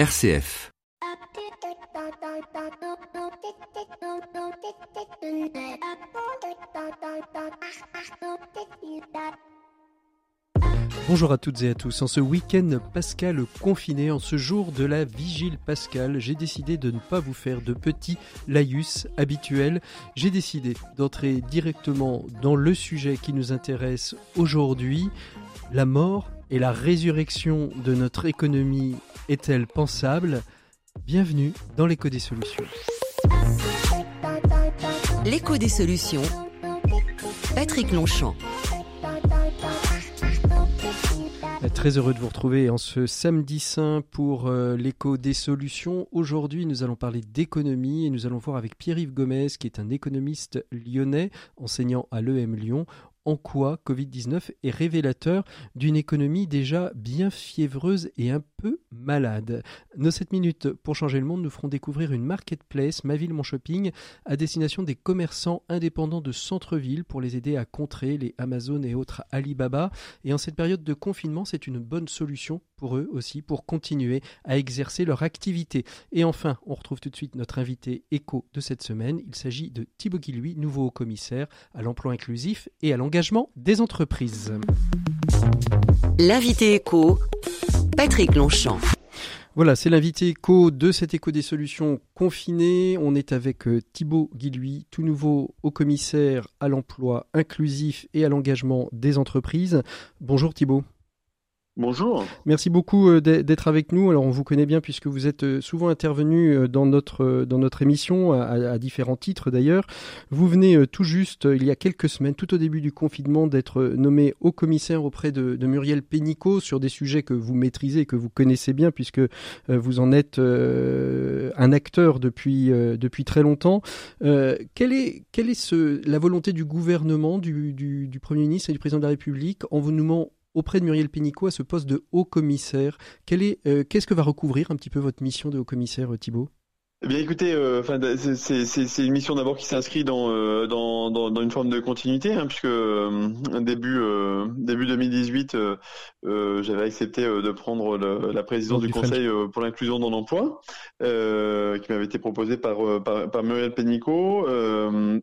RCF. Bonjour à toutes et à tous. En ce week-end pascal confiné, en ce jour de la vigile pascale, j'ai décidé de ne pas vous faire de petits laïus habituels. J'ai décidé d'entrer directement dans le sujet qui nous intéresse aujourd'hui, la mort et la résurrection de notre économie est-elle pensable? Bienvenue dans l'écho des solutions. L'écho des solutions. Patrick Longchamp. Très heureux de vous retrouver en ce samedi saint pour euh, l'écho des solutions. Aujourd'hui, nous allons parler d'économie et nous allons voir avec Pierre-Yves Gomez, qui est un économiste lyonnais, enseignant à l'EM Lyon, en quoi Covid-19 est révélateur d'une économie déjà bien fiévreuse et un peu malade. Nos 7 minutes pour changer le monde nous feront découvrir une marketplace, Ma Ville Mon Shopping, à destination des commerçants indépendants de centre-ville pour les aider à contrer les Amazon et autres Alibaba. Et en cette période de confinement, c'est une bonne solution pour eux aussi pour continuer à exercer leur activité. Et enfin, on retrouve tout de suite notre invité éco de cette semaine. Il s'agit de Thibaut Guillouis, nouveau commissaire à l'emploi inclusif et à l'engagement des entreprises. L'invité éco, Patrick Longchamp. Voilà, c'est l'invité éco de cet écho des solutions confinées. On est avec euh, Thibaut Guilhuy, tout nouveau au commissaire à l'emploi inclusif et à l'engagement des entreprises. Bonjour Thibaut. Bonjour. Merci beaucoup euh, d'être avec nous. Alors on vous connaît bien puisque vous êtes euh, souvent intervenu euh, dans notre dans notre émission à, différents titres d'ailleurs. Vous venez tout juste il y a quelques semaines, tout au début du confinement, d'être nommé haut commissaire auprès de, Muriel Pénicaud sur des sujets que vous maîtrisez, que vous connaissez bien puisque vous en êtes un acteur depuis depuis très longtemps. quelle est quelle est la volonté du gouvernement, du, du, du Premier ministre et du président de la République en vous nommant auprès de Muriel Pénicaud à ce poste de haut commissaire. Euh, qu'est-ce que va recouvrir un petit peu votre mission de haut commissaire, euh, Thibault? Eh bien, écoutez, euh, c'est une mission d'abord qui s'inscrit dans, euh, dans, dans, dans, une forme de continuité, hein, puisque euh, début début 2018, j'avais accepté de prendre la présidence du, Conseil pour l'inclusion dans l'emploi, qui m'avait été proposé par par, par Muriel Pénicaud,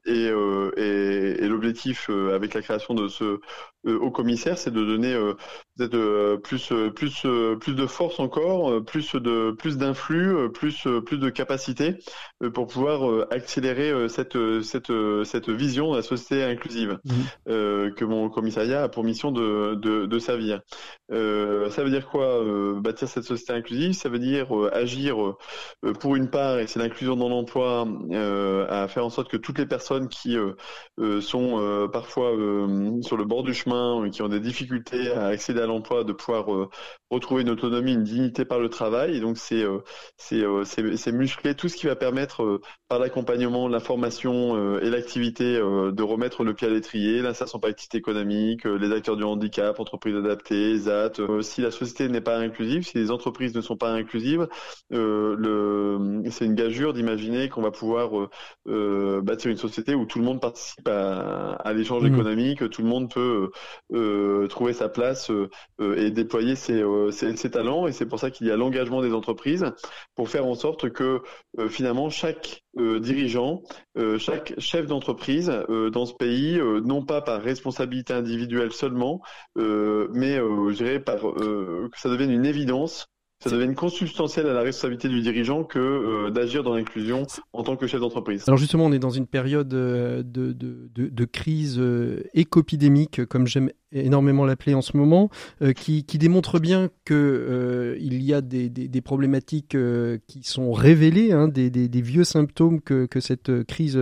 et, et, et l'objectif avec la création de ce haut commissaire, c'est de donner peut-être plus plus plus de force encore, plus de plus d'influx, plus plus de capacité euh, pour pouvoir euh, accélérer euh, cette, cette, cette vision de la société inclusive mmh. que mon commissariat a pour mission de, de, de servir. ça veut dire quoi Bâtir cette société inclusive, ça veut dire agir pour une part, et c'est l'inclusion dans l'emploi, à faire en sorte que toutes les personnes qui sont parfois sur le bord du chemin, qui ont des difficultés à accéder à l'emploi, de pouvoir retrouver une autonomie, une dignité par le travail. Et donc c'est c'est muscler tout ce qui va permettre, euh, par l'accompagnement, la formation euh, et l'activité, euh, de remettre le pied à l'étrier, l'insertion par activité économique, les acteurs du handicap, entreprises adaptées, ZAT. si la société n'est pas inclusive, si les entreprises ne sont pas inclusives, le, c'est une gageure d'imaginer qu'on va pouvoir bâtir une société où tout le monde participe à, à l'échange mmh. économique, tout le monde peut trouver sa place et déployer ses, ses, ses talents. Et c'est pour ça qu'il y a l'engagement des entreprises pour faire en sorte que euh, finalement chaque euh, dirigeant, euh, chaque chef d'entreprise dans ce pays, non pas par responsabilité individuelle seulement, mais je dirais par que ça devienne une évidence ça devienne consubstantiel à la responsabilité du dirigeant que d'agir dans l'inclusion en tant que chef d'entreprise. Alors justement, on est dans une période de, de, de, de crise écopidémique, comme j'aime énormément l'appeler en ce moment, euh, qui, qui, démontre bien que euh, il y a des, des, des problématiques euh, qui sont révélées, hein, des, des, vieux symptômes que, que cette crise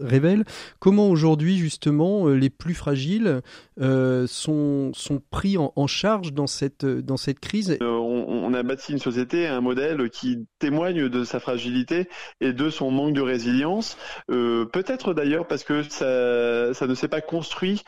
révèle. Comment aujourd'hui justement les plus fragiles sont, sont pris en, en, charge dans cette, dans cette crise? On, a bâti une société, un modèle qui témoigne de sa fragilité et de son manque de résilience. Peut-être d'ailleurs parce que ça, ça ne s'est pas construit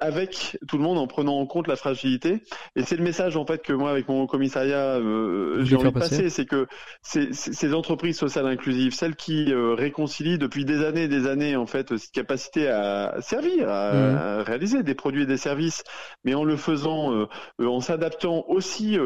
avec tout le monde en prenant en compte la fragilité. Et c'est le message en fait que moi, avec mon commissariat, euh, j'ai envie de passer, c'est que ces entreprises sociales inclusives, celles qui euh, réconcilient depuis des années et des années en fait cette capacité à servir, à, mmh. réaliser des produits et des services, mais en le faisant, euh, en s'adaptant aussi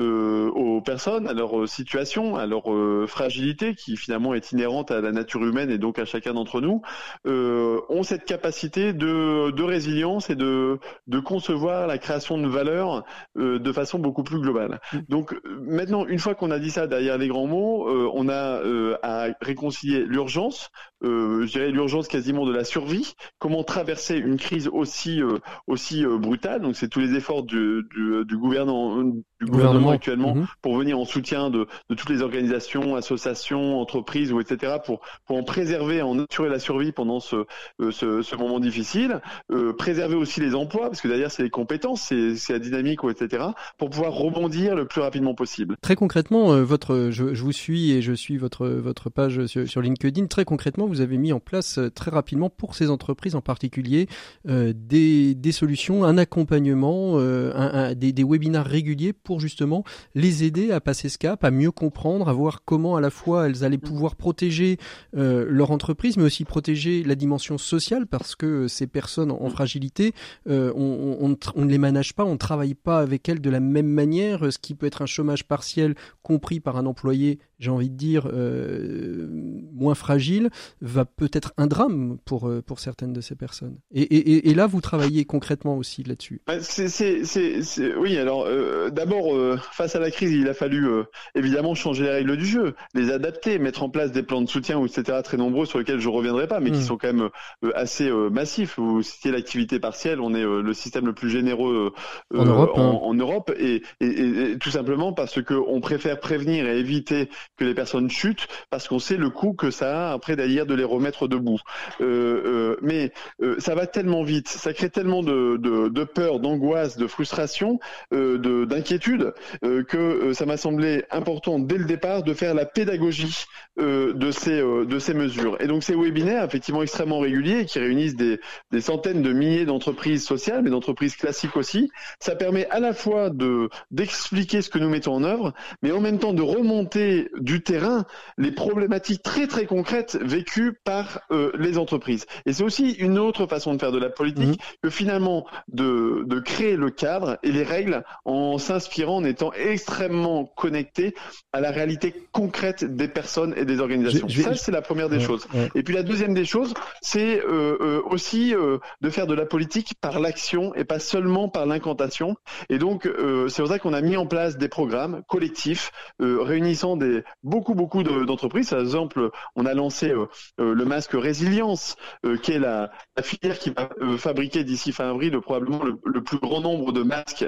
aux personnes, à leur situation, à leur fragilité qui finalement est inhérente à la nature humaine et donc à chacun d'entre nous, ont cette capacité de, de résilience et de, de concevoir la création de valeur de façon beaucoup plus globale. Mm. Donc maintenant, une fois qu'on a dit ça derrière les grands mots, on a à réconcilier l'urgence, je dirais l'urgence quasiment de la survie, comment traverser une crise aussi aussi brutale. Donc c'est tous les efforts du, du, du gouvernement, du gouvernement, actuellement mhm. pour venir en soutien de, de, toutes les organisations, associations, entreprises ou etc. pour pour en préserver, en assurer la survie pendant ce euh, ce, ce, moment difficile, euh, préserver aussi les emplois parce que derrière c'est les compétences, c'est c'est la dynamique ou etc. pour pouvoir rebondir le plus rapidement possible. Très concrètement, euh, votre je, je, vous suis et je suis votre votre page sur, sur, LinkedIn. Très concrètement, vous avez mis en place euh, très rapidement pour ces entreprises en particulier des des solutions, un accompagnement, un, un, des, des webinaires réguliers pour justement les aider à passer ce cap, à mieux comprendre, à voir comment à la fois elles allaient mm. pouvoir protéger euh, leur entreprise, mais aussi protéger la dimension sociale, parce que ces personnes en mm. fragilité, euh, on, on, ne les manage pas, on ne travaille pas avec elles de la même manière, ce qui peut être un chômage partiel compris par un employé j'ai envie de dire, euh, moins fragile, va peut-être un drame pour, euh, pour certaines de ces personnes. Et, et, et là, vous travaillez concrètement aussi là-dessus. C'est, oui, alors euh, d'abord, euh, face à la crise, il a fallu euh, évidemment changer les règles du jeu, les adapter, mettre en place des plans de soutien, etc., très nombreux sur lesquels je reviendrai pas, mais qui hmm. sont quand même assez massifs. Vous citez l'activité partielle, on est le système le plus généreux en Europe, en, hein. en Europe et, et, tout simplement parce que on préfère prévenir et éviter que les personnes chutent parce qu'on sait le coût que ça a après d'ailleurs de les remettre debout. Euh, euh, mais euh, ça va tellement vite, ça crée tellement de, de, de peur, d'angoisse, de frustration, euh, de d'inquiétude euh, que ça m'a semblé important dès le départ de faire la pédagogie de ces de ces mesures. Et donc ces webinaires effectivement extrêmement réguliers qui réunissent des, des centaines de milliers d'entreprises sociales, mais d'entreprises classiques aussi, ça permet à la fois de d'expliquer ce que nous mettons en œuvre, mais en même temps de remonter du terrain les problématiques très très concrètes vécues par euh, les entreprises. Et c'est aussi une autre façon de faire de la politique mhm. que finalement de, de créer le cadre et les règles en s'inspirant, en étant extrêmement connecté à la réalité concrète des personnes et des organisations. Ça, c'est la première des choses. Et puis la deuxième des choses, c'est euh, euh, aussi de faire de la politique par l'action et pas seulement par l'incantation. Et donc, c'est pour ça qu'on a mis en place des programmes collectifs réunissant des, beaucoup beaucoup d'entreprises. Par exemple, on a lancé euh, euh, le masque résilience, euh, qui est la, filière qui va fabriquer d'ici fin avril probablement le, plus grand nombre de masques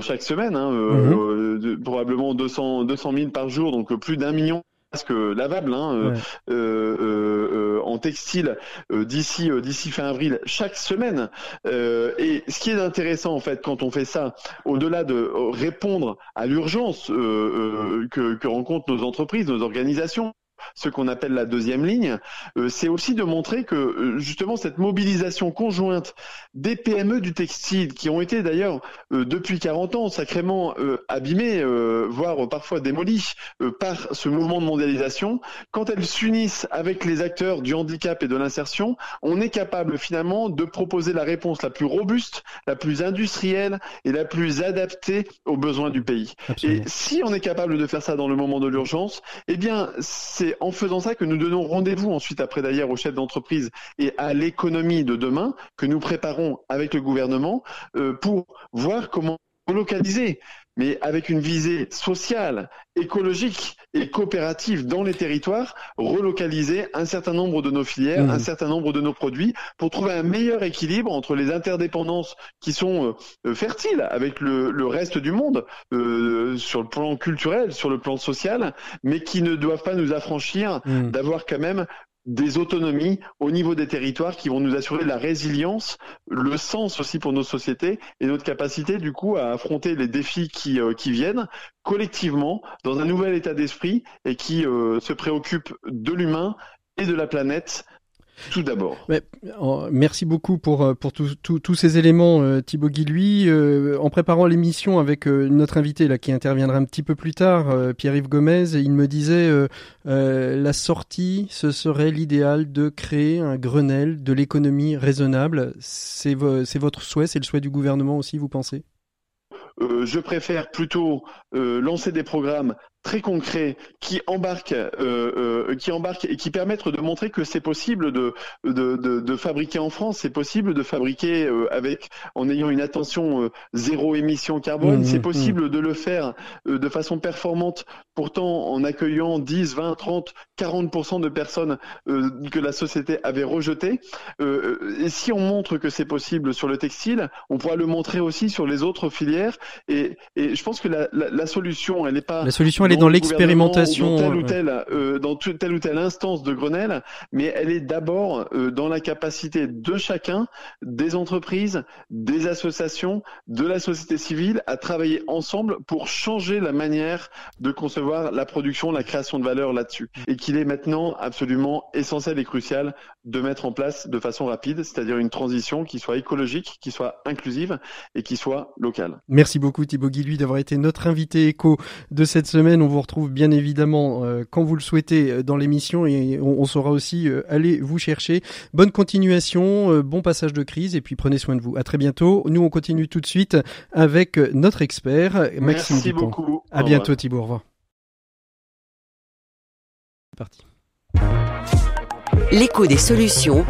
chaque semaine, hein, mhm. probablement 200 200 000 par jour, donc plus d'un million masques lavables hein, en textile d'ici d'ici fin avril chaque semaine. et ce qui est intéressant en fait quand on fait ça, au-delà de répondre à l'urgence que, que rencontrent nos entreprises, nos organisations, ce qu'on appelle la deuxième ligne, euh, c'est aussi de montrer que euh, justement cette mobilisation conjointe des PME du textile, qui ont été d'ailleurs euh, depuis 40 ans sacrément abîmées, voire parfois démolies par ce mouvement de mondialisation, quand elles s'unissent avec les acteurs du handicap et de l'insertion, on est capable finalement de proposer la réponse la plus robuste, la plus industrielle et la plus adaptée aux besoins du pays. Et si on est capable de faire ça dans le moment de l'urgence, eh bien c'est en faisant ça que nous donnons rendez-vous ensuite après d'ailleurs aux chefs d'entreprise et à l'économie de demain que nous préparons avec le gouvernement euh, pour voir comment relocaliser, mais avec une visée sociale, écologique et coopérative dans les territoires, relocaliser un certain nombre de nos filières, mmh. un certain nombre de nos produits, pour trouver un meilleur équilibre entre les interdépendances qui sont euh, fertiles avec le, le, reste du monde, euh, sur le plan culturel, sur le plan social, mais qui ne doivent pas nous affranchir mmh. d'avoir quand même des autonomies au niveau des territoires qui vont nous assurer la résilience, le sens aussi pour nos sociétés et notre capacité du coup à affronter les défis qui, euh, qui viennent collectivement dans un nouvel état d'esprit et qui euh, se préoccupe de l'humain et de la planète tout d'abord. Merci beaucoup pour, euh, pour tous ces éléments, euh, Thibaut Guilhuy. Euh, en préparant l'émission avec notre invité là, qui interviendra un petit peu plus tard, Pierre-Yves Gomez, il me disait la sortie, ce serait l'idéal de créer un Grenelle de l'économie raisonnable. C'est votre souhait, c'est le souhait du gouvernement aussi, vous pensez? Je préfère plutôt lancer des programmes très concrets qui embarquent, euh, euh, qui embarquent et qui permettent de montrer que c'est possible de, de, de, de, fabriquer en France, c'est possible de fabriquer euh, avec en ayant une attention zéro émission carbone, mmh, c'est mmh. possible de le faire de façon performante, pourtant en accueillant 10, 20, 30, 40% de personnes que la société avait rejetées. et si on montre que c'est possible sur le textile, on pourra le montrer aussi sur les autres filières. Et, et je pense que la, la, la solution, elle n'est pas la solution elle est dans l'expérimentation. Dans telle ou telle, euh, dans telle ou telle instance de Grenelle, mais elle est d'abord euh, dans la capacité de chacun, des entreprises, des associations, de la société civile, à travailler ensemble pour changer la manière de concevoir la production, la création de valeur là-dessus. Et qu'il est maintenant absolument essentiel et crucial de mettre en place de façon rapide, c'est-à-dire une transition qui soit écologique, qui soit inclusive et qui soit locale. Merci beaucoup Thibaut Guilluy d'avoir été notre invité éco de cette semaine. On vous retrouve bien évidemment euh, quand vous le souhaitez euh, dans l'émission et on, saura aussi euh, aller vous chercher. Bonne continuation, bon passage de crise et puis prenez soin de vous. À très bientôt. Nous on continue tout de suite avec notre expert Maxime Merci beaucoup. À bientôt Thibaut. Au revoir. Parti. L'écho des solutions,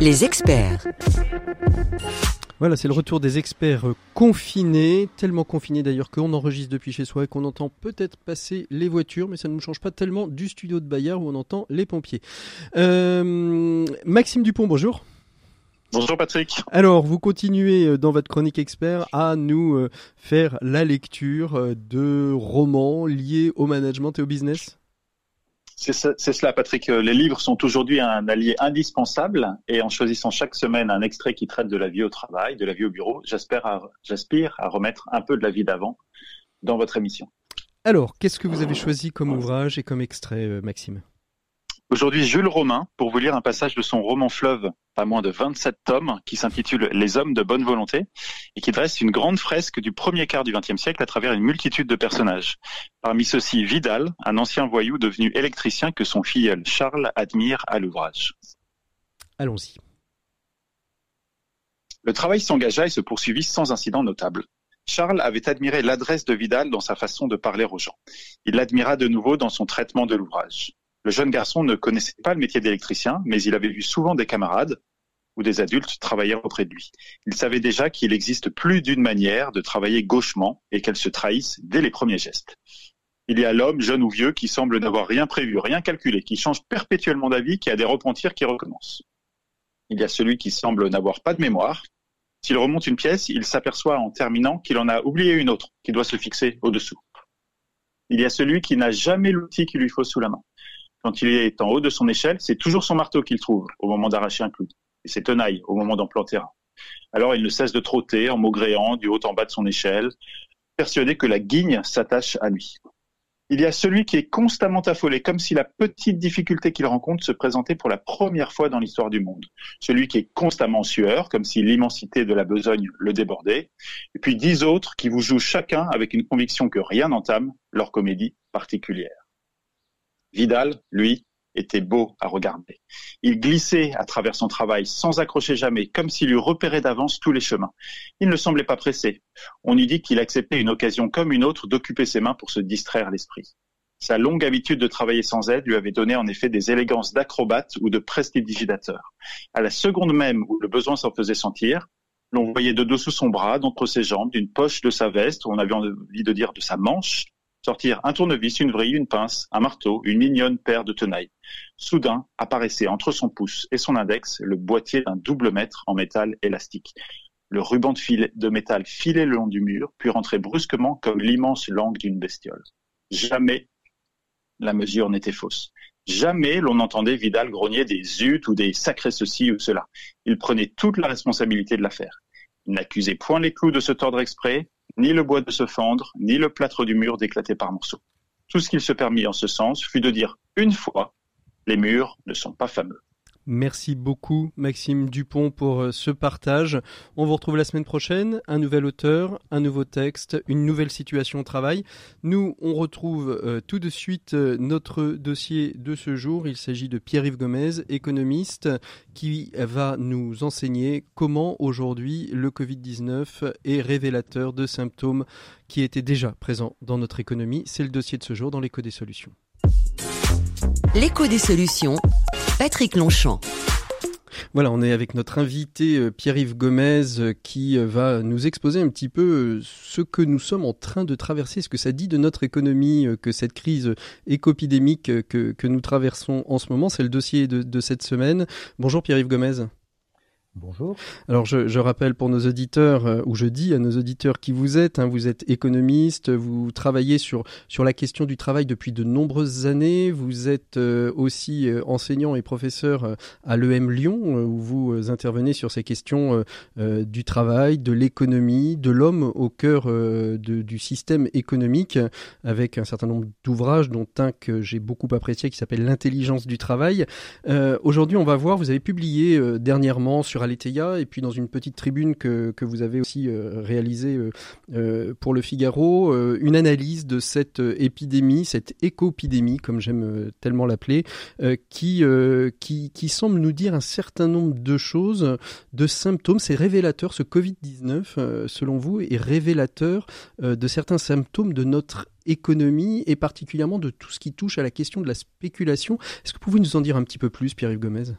les experts. Voilà, c'est le retour des experts euh, confinés, tellement confinés d'ailleurs qu'on enregistre depuis chez soi et qu'on entend peut-être passer les voitures, mais ça ne nous change pas tellement du studio de Bayard où on entend les pompiers. Euh, Maxime Dupont, bonjour. Bonjour Patrick. Alors, vous continuez euh, dans votre chronique expert à nous faire la lecture de romans liés au management et au business? C'est cela, Patrick. Euh, les livres sont aujourd'hui un allié indispensable et en choisissant chaque semaine un extrait qui traite de la vie au travail, de la vie au bureau, j'aspire à, à remettre un peu de la vie d'avant dans votre émission. Alors, qu'est-ce que vous avez choisi comme ouvrage et comme extrait, euh, Maxime? Aujourd'hui, Jules Romain, pour vous lire un passage de son roman Fleuve, pas moins de 27 tomes, qui s'intitule Les hommes de bonne volonté, et qui dresse une grande fresque du premier quart du XXe siècle à travers une multitude de personnages. Parmi ceux-ci, Vidal, un ancien voyou devenu électricien que son filleul Charles admire à l'ouvrage. Allons-y. Le travail s'engagea et se poursuivit sans incident notable. Charles avait admiré l'adresse de Vidal dans sa façon de parler aux gens. Il l'admira de nouveau dans son traitement de l'ouvrage. Le jeune garçon ne connaissait pas le métier d'électricien, mais il avait vu souvent des camarades ou des adultes travailler auprès de lui. Il savait déjà qu'il existe plus d'une manière de travailler gauchement et qu'elle se trahisse dès les premiers gestes. Il y a l'homme, jeune ou vieux, qui semble n'avoir rien prévu, rien calculé, qui change perpétuellement d'avis, qui a des repentirs qui recommencent. Il y a celui qui semble n'avoir pas de mémoire. S'il remonte une pièce, il s'aperçoit en terminant qu'il en a oublié une autre, qui doit se fixer au-dessous. Il y a celui qui n'a jamais l'outil qu'il lui faut sous la main quand il est en haut de son échelle, c'est toujours son marteau qu'il trouve au moment d'arracher un clou, et ses tenailles au moment d'en planter un. Alors il ne cesse de trotter en maugréant du haut en bas de son échelle, persuadé que la guigne s'attache à lui. Il y a celui qui est constamment affolé, comme si la petite difficulté qu'il rencontre se présentait pour la première fois dans l'histoire du monde. Celui qui est constamment en sueur, comme si l'immensité de la besogne le débordait. Et puis dix autres qui vous jouent chacun avec une conviction que rien n'entame leur comédie particulière. Vidal, lui, était beau à regarder. Il glissait à travers son travail sans accrocher jamais, comme s'il eût repéré d'avance tous les chemins. Il ne semblait pas pressé. On eût dit qu'il acceptait une occasion comme une autre d'occuper ses mains pour se distraire l'esprit. Sa longue habitude de travailler sans aide lui avait donné en effet des élégances d'acrobate ou de prestidigitateur. À la seconde même où le besoin s'en faisait sentir, l'on voyait de dessous son bras, d'entre ses jambes, d'une poche de sa veste, on avait envie de dire de sa manche, sortir un tournevis, une vrille, une pince, un marteau, une mignonne paire de tenailles. Soudain apparaissait entre son pouce et son index le boîtier d'un double mètre en métal élastique. Le ruban de, métal filait le long du mur, puis rentrait brusquement comme l'immense langue d'une bestiole. Jamais la mesure n'était fausse. Jamais l'on entendait Vidal grogner des zut ou des sacrés ceci ou cela. Il prenait toute la responsabilité de l'affaire. Il n'accusait point les clous de se tordre exprès, ni le bois de se fendre, ni le plâtre du mur d'éclater par morceaux. Tout ce qu'il se permit en ce sens fut de dire une fois, les murs ne sont pas fameux. Merci beaucoup Maxime Dupont pour euh, ce partage. On vous retrouve la semaine prochaine, un nouvel auteur, un nouveau texte, une nouvelle situation au travail. Nous, on retrouve euh, tout de suite euh, notre dossier de ce jour. Il s'agit de Pierre-Yves Gomez, économiste, qui va nous enseigner comment aujourd'hui le Covid-19 est révélateur de symptômes qui étaient déjà présents dans notre économie. C'est le dossier de ce jour dans l'écho des solutions. L'écho des solutions Patrick Longchamp. Voilà, on est avec notre invité euh, Pierre-Yves Gomez euh, qui euh, va nous exposer un petit peu ce que nous sommes en train de traverser, ce que ça dit de notre économie, que cette crise écopidémique que, que nous traversons en ce moment. C'est le dossier de, de cette semaine. Bonjour Pierre-Yves Gomez. Bonjour. Alors je, rappelle pour nos auditeurs, euh, ou je dis à nos auditeurs qui vous êtes, hein, vous êtes économiste, vous travaillez sur, sur la question du travail depuis de nombreuses années, vous êtes euh, aussi euh, enseignant et professeur à l'EM Lyon, où vous intervenez sur ces questions du travail, de l'économie, de l'homme au cœur du système économique, avec un certain nombre d'ouvrages, dont un que j'ai beaucoup apprécié qui s'appelle L'intelligence du travail. Aujourd'hui on va voir, vous avez publié dernièrement sur Aletheia et puis dans une petite tribune que, que vous avez aussi euh, réalisée euh, euh, pour le Figaro, une analyse de cette épidémie, cette éco-épidémie, comme j'aime tellement l'appeler, qui, qui, qui semble nous dire un certain nombre de choses, de symptômes. C'est révélateur, ce Covid-19, selon vous, est révélateur de certains symptômes de notre économie et particulièrement de tout ce qui touche à la question de la spéculation. Est-ce que vous pouvez nous en dire un petit peu plus, Pierre-Yves Gomez?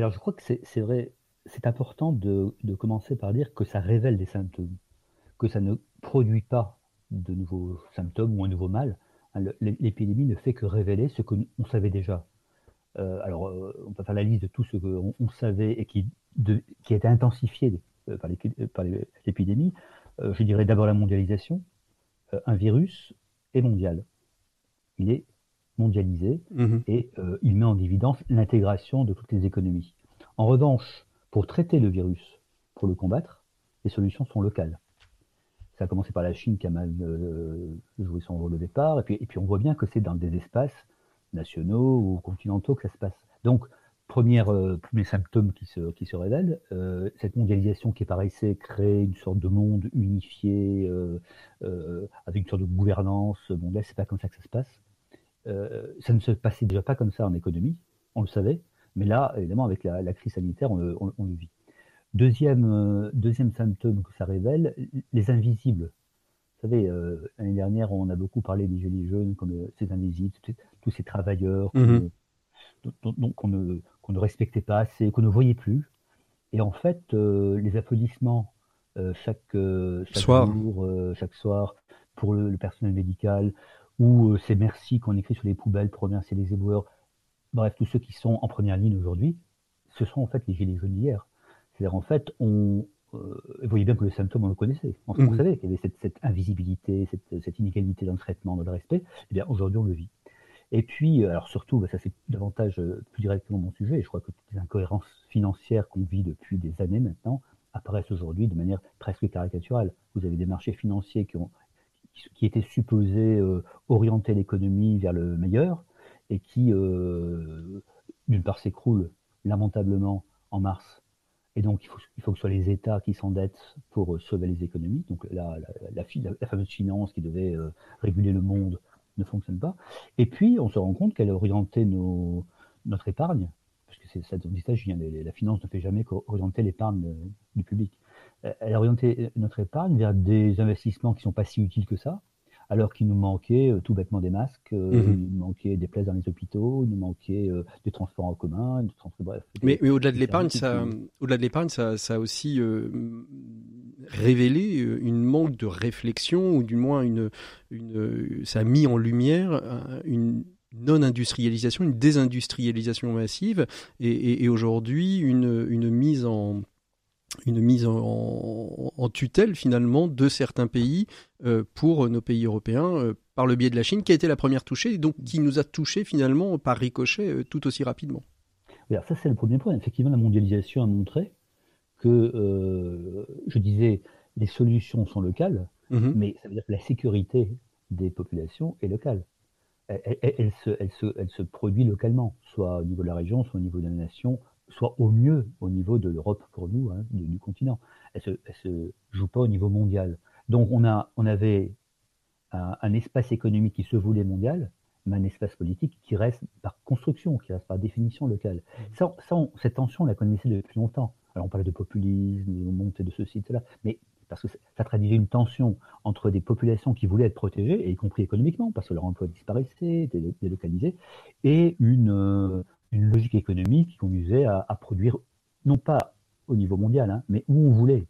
Alors je crois que c'est vrai, c'est important de, commencer par dire que ça révèle des symptômes, que ça ne produit pas de nouveaux symptômes ou un nouveau mal. Hein, l'épidémie ne fait que révéler ce qu'on savait déjà. Euh, alors, euh, on peut faire la liste de tout ce qu'on on savait et qui, qui a été intensifié euh, par l'épidémie. je dirais d'abord la mondialisation. un virus est mondial. Il est mondialisé mhm. et euh, il met en évidence l'intégration de toutes les économies. En revanche, pour traiter le virus, pour le combattre, les solutions sont locales. Ça a commencé par la Chine qui a mal euh, joué son rôle au départ, et puis, et puis on voit bien que c'est dans des espaces nationaux ou continentaux que ça se passe. Donc, première, euh, premier symptôme qui se, qui se révèle, cette mondialisation qui paraissait créer une sorte de monde unifié, avec une sorte de gouvernance mondiale, c'est pas comme ça que ça se passe. Euh, ça ne se passait déjà pas comme ça en économie, on le savait, mais là, évidemment, avec la, crise sanitaire, on le, vit. Deuxième, euh, deuxième symptôme que ça révèle, les invisibles. Vous savez, euh, l'année dernière, on a beaucoup parlé des gilets jaunes comme ces invisibles, tous ces travailleurs mhm. qu'on ne, ne, respectait pas assez, qu'on ne voyait plus. Et en fait, les applaudissements chaque, chaque soir. jour, chaque soir, pour le personnel médical, ou euh, ces merci qu'on écrit sur les poubelles pour remercier les éboueurs. Bref, tous ceux qui sont en première ligne aujourd'hui, ce sont en fait les gilets jaunes d'hier. C'est-à-dire en fait, on, euh, vous voyez bien que le symptôme, on le connaissait. On, mmh. savait qu'il y avait cette, cette invisibilité, cette, cette, inégalité dans le traitement, dans le respect. Eh bien, aujourd'hui, on le vit. Et puis, euh, alors surtout, bah, ça c'est davantage plus directement mon sujet. Je crois que toutes les incohérences financières qu'on vit depuis des années maintenant apparaissent aujourd'hui de manière presque caricaturale. Vous avez des marchés financiers qui ont qui était supposé euh, orienter l'économie vers le meilleur et qui, euh, d'une part, s'écroule lamentablement en mars. Et donc, il faut, il faut que ce soit les États qui s'endettent pour euh, sauver les économies. Donc, la, la, la, fameuse finance qui devait réguler le monde ne fonctionne pas. Et puis, on se rend compte qu'elle a orienté nos, notre épargne, parce que c'est ça dont il s'agit. La finance ne fait jamais qu'orienter l'épargne du public elle a orienté notre épargne vers des investissements qui ne sont pas si utiles que ça, alors qu'il nous manquait euh, tout bêtement des masques, euh, mhm. il nous manquait des places dans les hôpitaux, il nous manquait euh, des transports en commun, des transports, bref. Mais, au-delà de l'épargne, ça, au-delà de l'épargne, ça, a aussi révélé une manque de réflexion ou du moins une, une, ça a mis en lumière une non-industrialisation, une désindustrialisation massive et, et aujourd'hui une, une mise en une mise en, tutelle finalement de certains pays euh, pour nos pays européens euh, par le biais de la Chine qui a été la première touchée et donc qui nous a touchés finalement par ricochet euh, tout aussi rapidement. Alors ça c'est le premier point. Effectivement la mondialisation a montré que, je disais, les solutions sont locales, mhm. mais ça veut dire que la sécurité des populations est locale. elle, se, elle, se, elle se produit localement, soit au niveau de la région, soit au niveau de la nation, soit au mieux au niveau de l'Europe pour nous, hein, du, continent. Elle se, elle se joue pas au niveau mondial. Donc on, a, on avait un, espace économique qui se voulait mondial, mais un espace politique qui reste par construction, qui reste par définition local. Mmh. Ça, ça cette tension, on la connaissait depuis longtemps. Alors on parlait de populisme, de montée de ceci, de cela, mais parce que ça traduisait une tension entre des populations qui voulaient être protégées, y compris économiquement, parce que leur emploi disparaissait, était délocalisé, et une, euh, une logique économique qui conduisait à, produire, non pas au niveau mondial, hein, mais où on voulait,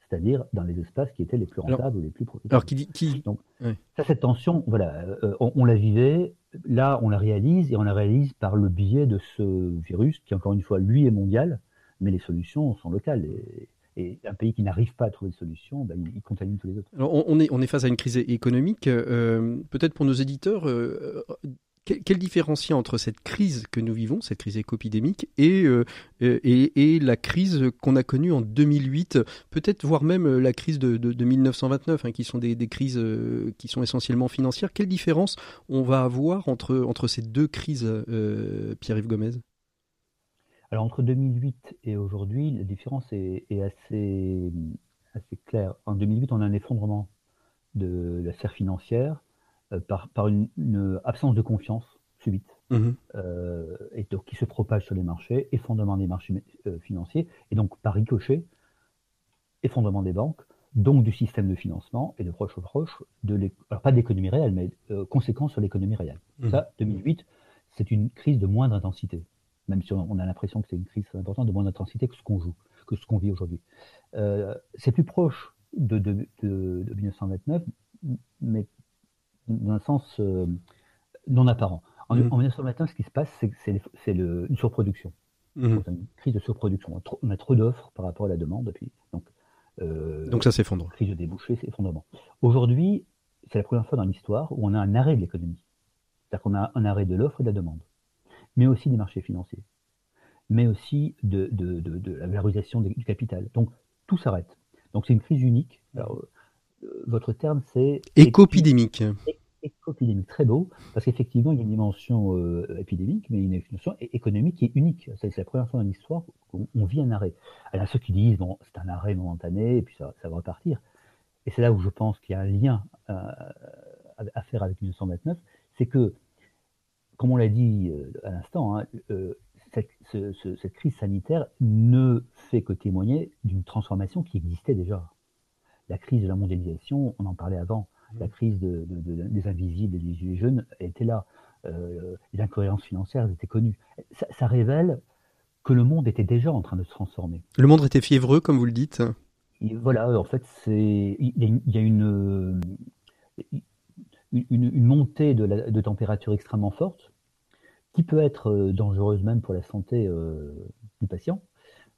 c'est-à-dire dans les espaces qui étaient les plus rentables ou les plus profitables. Alors, qui, qui... Donc, ça, cette tension, voilà, euh, on, la vivait, là, on la réalise, et on la réalise par le biais de ce virus qui, encore une fois, lui est mondial, mais les solutions sont locales. Et, et un pays qui n'arrive pas à trouver de solution, ben, il, contamine tous les autres. Alors on, est, on est face à une crise économique. Euh, peut-être pour nos éditeurs, euh, quel, différencier entre cette crise que nous vivons, cette crise écopidémique, et, euh, et, et, la crise qu'on a connue en 2008, peut-être voire même la crise de, de, 1929, hein, qui sont des, crises qui sont essentiellement financières. Quelle différence on va avoir entre, entre ces deux crises, Pierre-Yves Gomez? Alors entre 2008 et aujourd'hui, la différence est, assez, assez, claire. En 2008, on a un effondrement de la sphère financière euh, par, par une, absence de confiance subite mmh euh, et donc qui se propage sur les marchés, effondrement des marchés euh, financiers et donc par ricochet, effondrement des banques, donc du système de financement et de proche au proche de alors pas d'économie réelle, mais conséquences sur l'économie réelle. Mmh Ça, 2008, c'est une crise de moindre intensité même si on a l'impression que c'est une crise importante, de moins d'intensité que ce qu'on joue, que ce qu'on vit aujourd'hui. Euh, c'est plus proche de, de, 1929, mais dans un sens euh, non apparent. En, 1929, mmh. ce qui se passe, c'est une surproduction. Mmh. Une crise de surproduction. On a trop, d'offres par rapport à la demande. Depuis, donc, euh, donc ça s'effondre. Crise de débouchés, c'est effondrement. Aujourd'hui, c'est la première fois dans l'histoire où on a un arrêt de l'économie. C'est-à-dire qu'on a un arrêt de l'offre et de la demande mais aussi des marchés financiers, mais aussi de, la valorisation du capital. Donc tout s'arrête. Donc c'est une crise unique. Alors, votre terme c'est écopidémique. Écopidémique, très beau, parce qu'effectivement il y a une dimension euh, épidémique, mais une dimension économique qui est unique. C'est la première fois dans l'histoire qu'on vit un arrêt. Alors ceux qui disent bon c'est un arrêt momentané et puis ça, va repartir. Et c'est là où je pense qu'il y a un lien euh, à faire avec 1929, c'est que comme on l'a dit euh, à l'instant, hein, euh, cette, crise sanitaire ne fait que témoigner d'une transformation qui existait déjà. La crise de la mondialisation, on en parlait avant, la crise des invisibles et des gilets jaunes était là. Euh, les incohérences financières étaient connues. Ça, révèle que le monde était déjà en train de se transformer. Le monde était fiévreux, comme vous le dites. voilà, en fait, il y, a une, une, montée de, de température extrêmement forte qui peut être euh, dangereuse même pour la santé euh, du patient,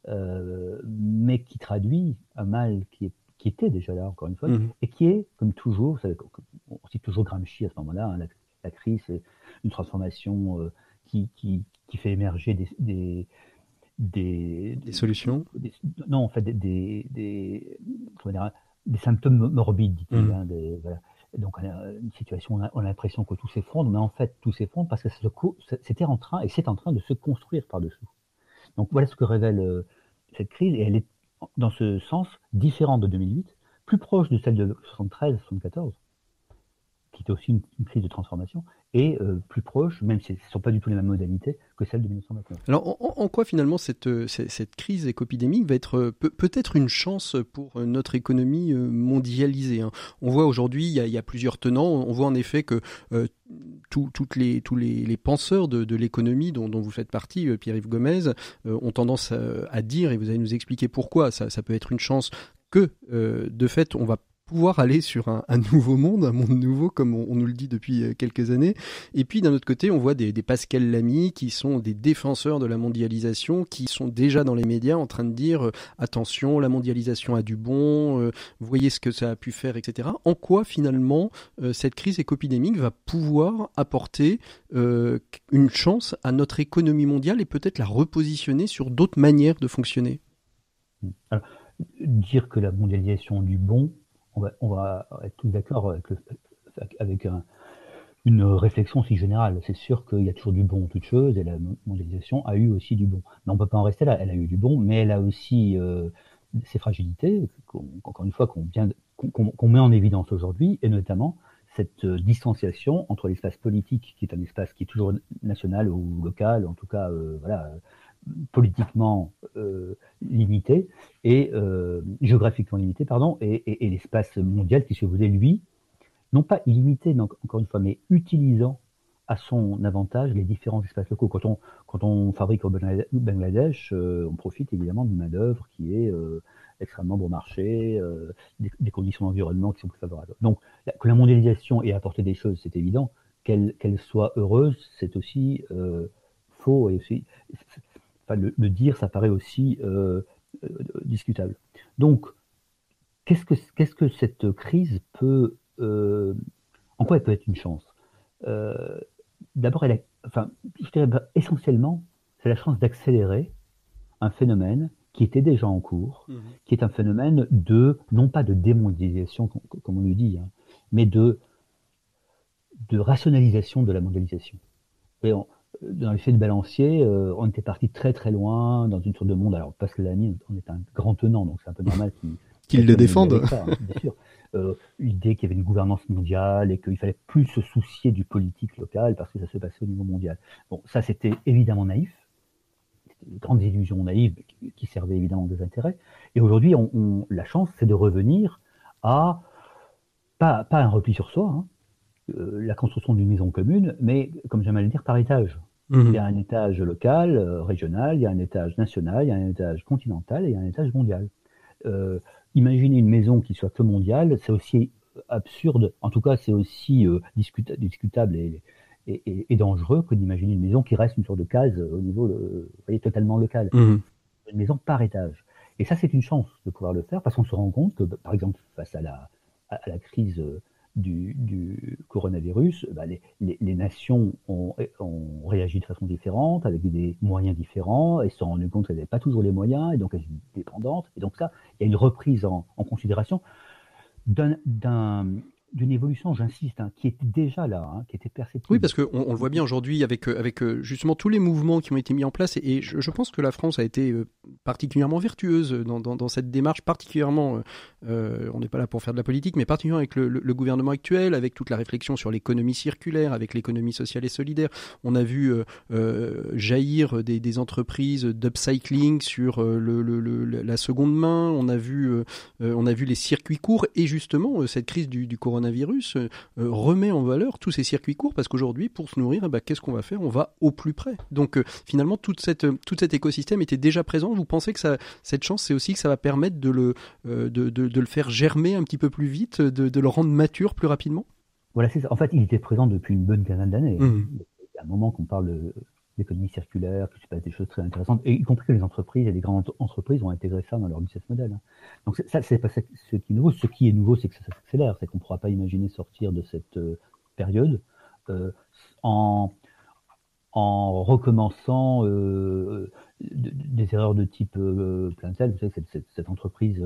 euh, mais qui traduit un mal qui, était déjà là, encore une fois, mmh. et qui est, comme toujours, on cite toujours Gramsci à ce moment-là, hein, la, crise, c'est une transformation qui, fait émerger des, des, solutions Non, en fait, des, des, symptômes morbides, dit-il. Mmh. Hein, voilà. Donc, on a une situation, on a, l'impression que tout s'effondre, mais en fait, tout s'effondre parce que c'était en train, et c'est en train de se construire par-dessous. Donc, voilà ce que révèle euh, cette crise, et elle est, dans ce sens, différente de 2008, plus proche de celle de 73-74, qui était aussi une, crise de transformation, et euh, plus proche, même si ce ne sont pas du tout les mêmes modalités, que celle de 1929. Alors en, quoi finalement cette, euh, cette, crise écopidémique va être euh, peut-être une chance pour notre économie mondialisée hein? On voit aujourd'hui, il, y a plusieurs tenants, on voit en effet que toutes les, tous les, penseurs de, l'économie dont, vous faites partie, Pierre-Yves Gomez, ont tendance à, dire, et vous allez nous expliquer pourquoi ça peut être une chance, que de fait on va pouvoir aller sur un, nouveau monde, un monde nouveau comme on, nous le dit depuis euh, quelques années. Et puis d'un autre côté, on voit des, Pascal Lamy qui sont des défenseurs de la mondialisation, qui sont déjà dans les médias en train de dire euh, attention, la mondialisation a du bon, euh, voyez ce que ça a pu faire, etc. En quoi finalement cette crise écopidémique va pouvoir apporter une chance à notre économie mondiale et peut-être la repositionner sur d'autres manières de fonctionner? Dire que la mondialisation a du bon, on va, être tous d'accord avec, une réflexion si générale. C'est sûr qu'il y a toujours du bon en toute chose, et la mondialisation a eu aussi du bon. Mais on ne peut pas en rester là. Elle a eu du bon, mais elle a aussi euh, ses fragilités, encore une fois, qu'on met en évidence aujourd'hui, et notamment cette euh, distanciation entre l'espace politique, qui est un espace qui est toujours national ou local, en tout cas, euh, voilà, politiquement limité, et géographiquement limité, pardon, et, l'espace mondial qui se voulait, lui, non pas illimité, encore une fois, mais utilisant à son avantage les différents espaces locaux. Quand on, fabrique au Bangladesh, euh, on profite évidemment d'une main-d'œuvre qui est euh, extrêmement bon marché, euh, des, conditions d'environnement qui sont plus favorables. Donc, que la mondialisation ait apporté des choses, c'est évident. Qu'elle soit heureuse, c'est aussi faux et aussi. Enfin, le, le, dire, ça paraît aussi discutable. Donc, qu'est-ce que, qu'est-ce que cette crise peut euh, en quoi elle peut être une chance? Euh, D'abord, elle enfin, je dirais bah, essentiellement, c'est la chance d'accélérer un phénomène qui était déjà en cours, mhm. qui est un phénomène de, non pas de démondialisation, comme on le dit, hein, mais de, de rationalisation de la mondialisation. Dans l'effet de balancier, euh, on était parti très très loin dans une sorte de monde. Alors, parce que l'ami, on est un grand tenant, donc c'est un peu normal qu'il le défende. Hein, bien sûr. Euh, l'idée qu'il y avait une gouvernance mondiale et qu'il fallait plus se soucier du politique local parce que ça se passait au niveau mondial. Bon, ça c'était évidemment naïf, c'était une grande illusion naïve qui, servait évidemment des intérêts. Et aujourd'hui, on, la chance, c'est de revenir à pas, pas un repli sur soi, hein, la construction d'une maison commune, mais comme j'aime à le dire, par étage. Mmh. Il y a un étage local, euh, régional, il y a un étage national, il y a un étage continental et il y a un étage mondial. Euh, imaginer une maison qui soit que mondiale, c'est aussi absurde, en tout cas c'est aussi euh, discutable et, et, dangereux que d'imaginer une maison qui reste une sorte de case au niveau vous voyez, totalement local. Mmh. Une maison par étage. Et ça, c'est une chance de pouvoir le faire parce qu'on se rend compte que, par exemple, face à la, à la crise du, coronavirus, bah, les, nations ont, réagi de façon différente, avec des moyens différents, et se sont rendues compte qu'elles n'avaient pas toujours les moyens, et donc elles étaient dépendantes. Et donc ça, il y a une reprise en, considération d'un d'une évolution, j'insiste, hein, qui était déjà là, hein, qui était perceptible. Oui, parce qu'on on le voit bien aujourd'hui avec, euh, euh, justement tous les mouvements qui ont été mis en place, et, je, pense que la France a été euh, particulièrement vertueuse dans, cette démarche, particulièrement, on n'est pas là pour faire de la politique, mais particulièrement avec le, gouvernement actuel, avec toute la réflexion sur l'économie circulaire, avec l'économie sociale et solidaire. On a vu jaillir des, entreprises d'upcycling sur la seconde main, on a, vu, on a vu les circuits courts, et justement, cette crise du, coronavirus euh, euh, remet en valeur tous ces circuits courts parce qu'aujourd'hui, pour se nourrir, eh ben, qu'est-ce qu'on va faire? On va au plus près. Donc euh, finalement, tout cet écosystème était déjà présent. Vous pensez que cette chance, c'est aussi que ça va permettre de le, de, le faire germer un petit peu plus vite, de, de le rendre mature plus rapidement? Voilà, c'est ça. En fait, il était présent depuis une bonne quinzaine d'années. Mmh. Il y a un moment qu'on parle de l'économie circulaire, qu'il se passe des choses très intéressantes, et y compris que les entreprises et les grandes entreprises ont intégré ça dans leur business model. Hein. Donc ça, c'est pas ce qui est nouveau. Ce qui est nouveau, c'est que ça s'accélère, c'est qu'on ne pourra pas imaginer sortir de cette euh, période euh, en, en recommençant euh, des erreurs de type euh, Plantel, vous savez, cette, cette, cette entreprise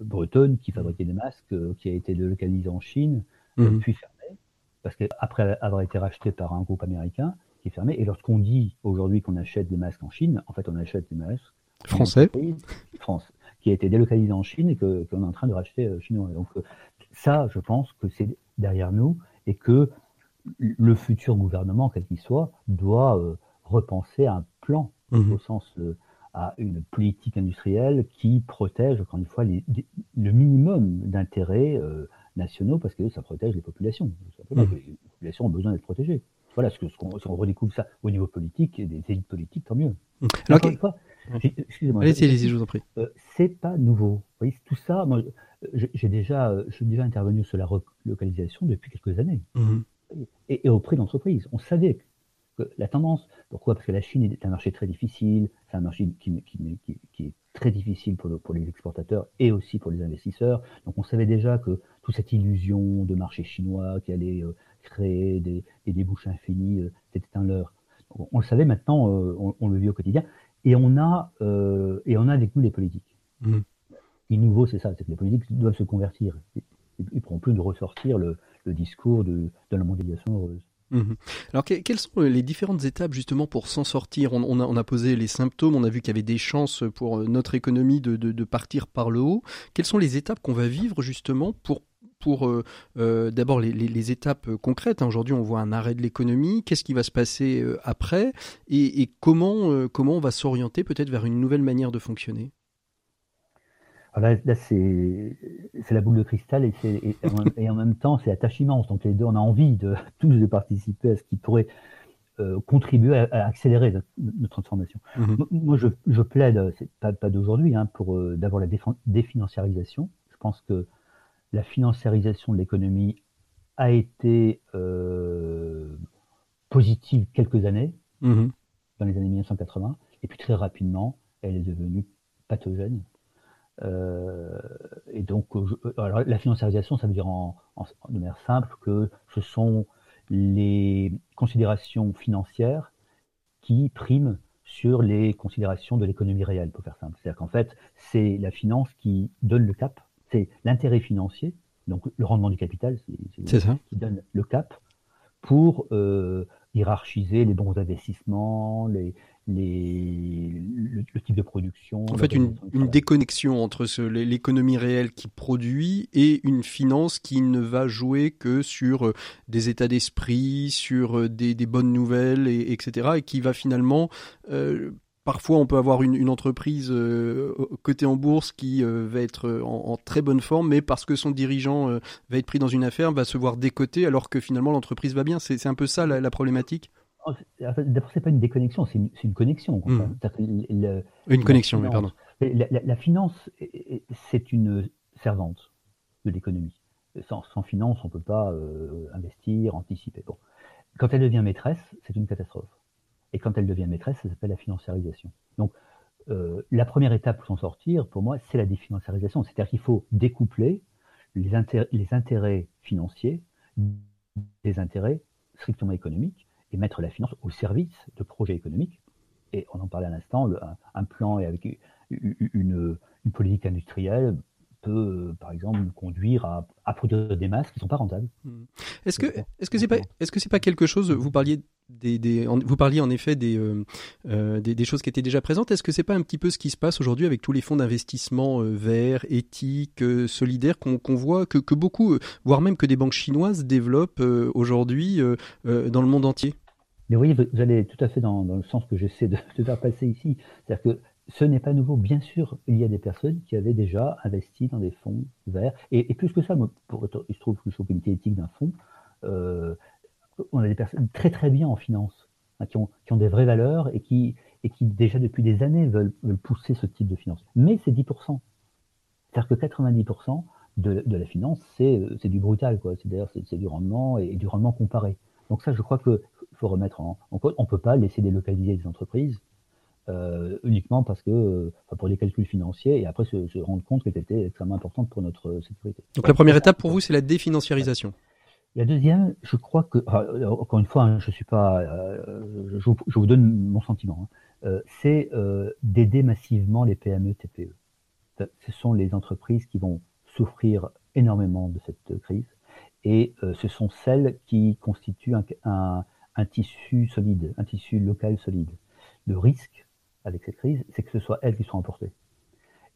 bretonne qui fabriquait des masques, qui a été délocalisée en Chine, mmh. puis fermée, parce qu'après avoir été rachetée par un groupe américain, qui est fermé. Et lorsqu'on dit aujourd'hui qu'on achète des masques en Chine, en fait, on achète des masques français, France, qui a été délocalisé en Chine et qu'on est en train de racheter euh, chinois. Donc euh, ça, je pense que c'est derrière nous et que le futur gouvernement, quel qu'il soit, doit euh, repenser un plan mhm. au sens à une politique industrielle qui protège, encore une fois, les, le minimum d'intérêts nationaux parce que ça protège les populations. Mhm. Les populations ont besoin d'être protégées. Voilà, ce qu'on si on redécouvre ça au niveau politique, et des élites politiques, tant mieux. Alors, excusez-moi. Allez-y, je vous en prie. Euh, c'est pas nouveau. Vous voyez, tout ça, moi, j'ai déjà, je suis déjà intervenu sur la relocalisation depuis quelques années. Mhm. et, au prix d'entreprise. On savait que la tendance, pourquoi? Parce que la Chine est un marché très difficile, c'est un marché qui, qui, qui, est très difficile pour, pour, les exportateurs et aussi pour les investisseurs. Donc on savait déjà que toute cette illusion de marché chinois qui allait euh, créer des, des débouches infinis, euh, c'était un leurre. On, le savait maintenant, euh, on, le vit au quotidien, et on a, et on a avec nous les politiques. Mmh. Est nouveau, c'est ça, c'est que les politiques doivent se convertir. Ils ne pourront plus de ressortir le, le discours de, de la mondialisation heureuse. Mhm. Alors, quelles sont les différentes étapes justement pour s'en sortir? On, a, posé les symptômes, on a vu qu'il y avait des chances pour notre économie de, partir par le haut. Quelles sont les étapes qu'on va vivre justement pour pour euh, euh, d'abord les, étapes concrètes. Hein? Aujourd'hui, on voit un arrêt de l'économie. Qu'est-ce qui va se passer euh, après? Et, et, comment, comment on va s'orienter peut-être vers une nouvelle manière de fonctionner? Alors là, c'est la boule de cristal et, et, et en même temps, c'est la tâche immense. Donc les deux, on a envie de tous de participer à ce qui pourrait euh, contribuer à, à, accélérer notre, transformation. Mmh moi, je, je plaide, c'est pas, pas d'aujourd'hui, hein, pour euh, d'avoir la définanciarisation. Je pense que la financiarisation de l'économie a été euh, positive quelques années, mmh. dans les années 1980, et puis très rapidement, elle est devenue pathogène. Euh, et donc, alors, la financiarisation, ça veut dire en, en, de manière simple que ce sont les considérations financières qui priment sur les considérations de l'économie réelle, pour faire simple. C'est-à-dire qu'en fait, c'est la finance qui donne le cap c'est l'intérêt financier, donc le rendement du capital, c'est ça. qui donne le cap pour euh, hiérarchiser les bons investissements, les, les, le, type de production. En fait, une, une déconnexion entre l'économie réelle qui produit et une finance qui ne va jouer que sur euh, des états d'esprit, sur euh, des, des, bonnes nouvelles, et, etc. Et qui va finalement euh, Parfois, on peut avoir une, entreprise euh, cotée en bourse qui euh, va être en, très bonne forme, mais parce que son dirigeant va être pris dans une affaire, va se voir décoté, alors que finalement l'entreprise va bien. C'est un peu ça la, problématique? Oh, d'abord, c'est pas une déconnexion, c'est une, connexion. Une connexion, mais pardon. La, finance, c'est une servante de l'économie. Sans, finance, on ne peut pas investir, anticiper. Bon. Quand elle devient maîtresse, c'est une catastrophe. Et quand elle devient maîtresse, ça s'appelle la financiarisation. Donc, euh, la première étape pour s'en sortir, pour moi, c'est la définanciarisation. C'est-à-dire qu'il faut découpler les, intérêts, financiers des intérêts strictement économiques et mettre la finance au service de projets économiques. Et on en parlait à l'instant, un, plan et avec une, politique industrielle peut, euh, par exemple, nous conduire à, produire des masques qui ne sont pas rentables. Hmm. Est-ce que est-ce que c'est pas est-ce que c'est pas quelque chose Vous parliez des, des vous parliez en effet des, euh, euh, des, des choses qui étaient déjà présentes. Est-ce que c'est pas un petit peu ce qui se passe aujourd'hui avec tous les fonds d'investissement verts, éthiques, solidaires qu'on voit que, que beaucoup, voire même que des banques chinoises développent aujourd'hui dans le monde entier? Mais oui, vous allez tout à fait dans, le sens que j'essaie de, faire passer ici. C'est-à-dire que ce n'est pas nouveau. Bien sûr, il y a des personnes qui avaient déjà investi dans des fonds verts. Et, plus que ça, il se trouve que je suis au comité éthique d'un fonds, euh, on a des personnes très très bien en finance, hein, qui, ont, des vraies valeurs et qui, déjà depuis des années veulent, pousser ce type de finance. Mais c'est 10%. C'est-à-dire que 90% de, la finance, c'est du brutal. C'est d'ailleurs c'est du rendement et, du rendement comparé. Donc ça, je crois qu'il faut remettre en, en cause. On ne peut pas laisser délocaliser les entreprises euh, uniquement parce que, euh, pour les calculs financiers, et après se, rendre compte qu'elle était extrêmement importante pour notre euh, sécurité. Donc la première étape pour vous, c'est la définanciarisation. La deuxième, je crois que, encore une fois, hein, je suis pas, je, vous donne mon sentiment, hein, c'est d'aider massivement les PME, TPE. Ce sont les entreprises qui vont souffrir énormément de cette crise, et ce sont celles qui constituent un, un tissu solide, un tissu local solide. Le risque, avec cette crise, c'est que ce soit elles qui soient emportées.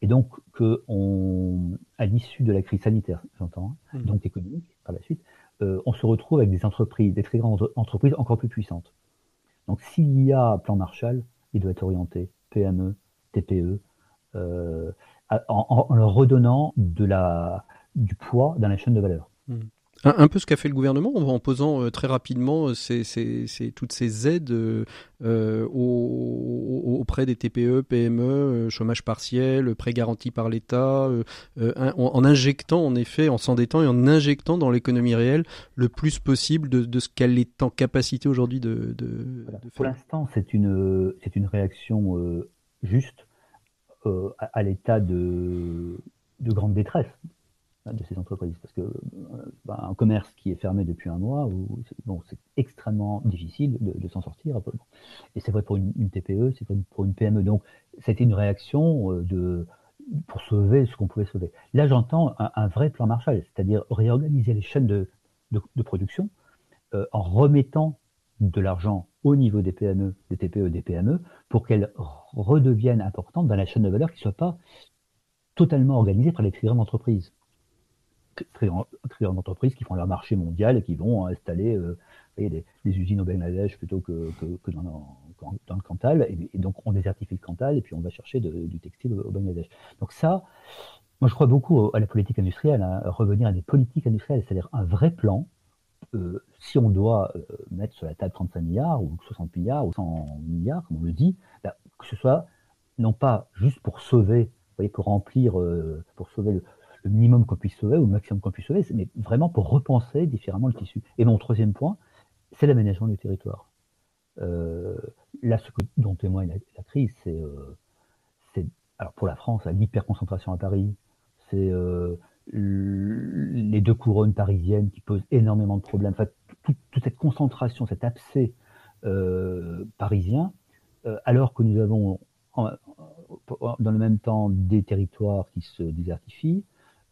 Et donc, que on, à l'issue de la crise sanitaire, j'entends, mmh. donc économique par la suite, euh, on se retrouve avec des entreprises, des très grandes entreprises encore plus puissantes. Donc, s'il y a un plan Marshall, il doit être orienté PME, TPE, euh, en, leur redonnant de la, du poids dans la chaîne de valeur. Mmh. Un, peu ce qu'a fait le gouvernement en posant euh, très rapidement euh, ces, ces, toutes ces aides euh, auprès des TPE, PME, chômage partiel, prêts garantis par l'État, en, injectant en effet, en s'endettant et en injectant dans l'économie réelle le plus possible de, de ce qu'elle est en capacité aujourd'hui de, de, de, faire. Pour l'instant, c'est une, c'est une réaction juste à, à l'état de, de grande détresse de ces entreprises. Parce que euh, bah, un commerce qui est fermé depuis un mois, bon, c'est extrêmement difficile de, s'en sortir. Et c'est vrai pour une, TPE, c'est vrai pour une PME. Donc, c'était une réaction euh, de, pour sauver ce qu'on pouvait sauver. Là, j'entends un, vrai plan Marshall, c'est-à-dire réorganiser les chaînes de, de, production en remettant de l'argent au niveau des PME, des TPE, des PME, pour qu'elles redeviennent importantes dans la chaîne de valeur qui ne soit pas totalement organisée par les grandes entreprises. Très, grandes entreprises qui font leur marché mondial et qui vont installer euh, des, usines au Bangladesh plutôt que, dans, le Cantal. Et, donc on désertifie le Cantal et puis on va chercher du textile au, Bangladesh. Donc ça, moi je crois beaucoup à la politique industrielle, à hein, revenir à des politiques industrielles, c'est-à-dire un vrai plan euh, si on doit euh, mettre sur la table 35 milliards ou 60 milliards ou 100 milliards, comme on le dit, bah, que ce soit non pas juste pour sauver, voyez, pour remplir, euh, pour sauver le, minimum qu'on puisse sauver ou le maximum qu'on puisse sauver, mais vraiment pour repenser différemment le tissu. Et mon troisième point, c'est l'aménagement du territoire. là, ce dont témoigne la, crise, c'est, alors pour la France, l'hyperconcentration à Paris, c'est les deux couronnes parisiennes qui posent énormément de problèmes. Enfin, toute, cette concentration, cet abcès euh, parisien, euh, alors que nous avons dans le même temps des territoires qui se désertifient.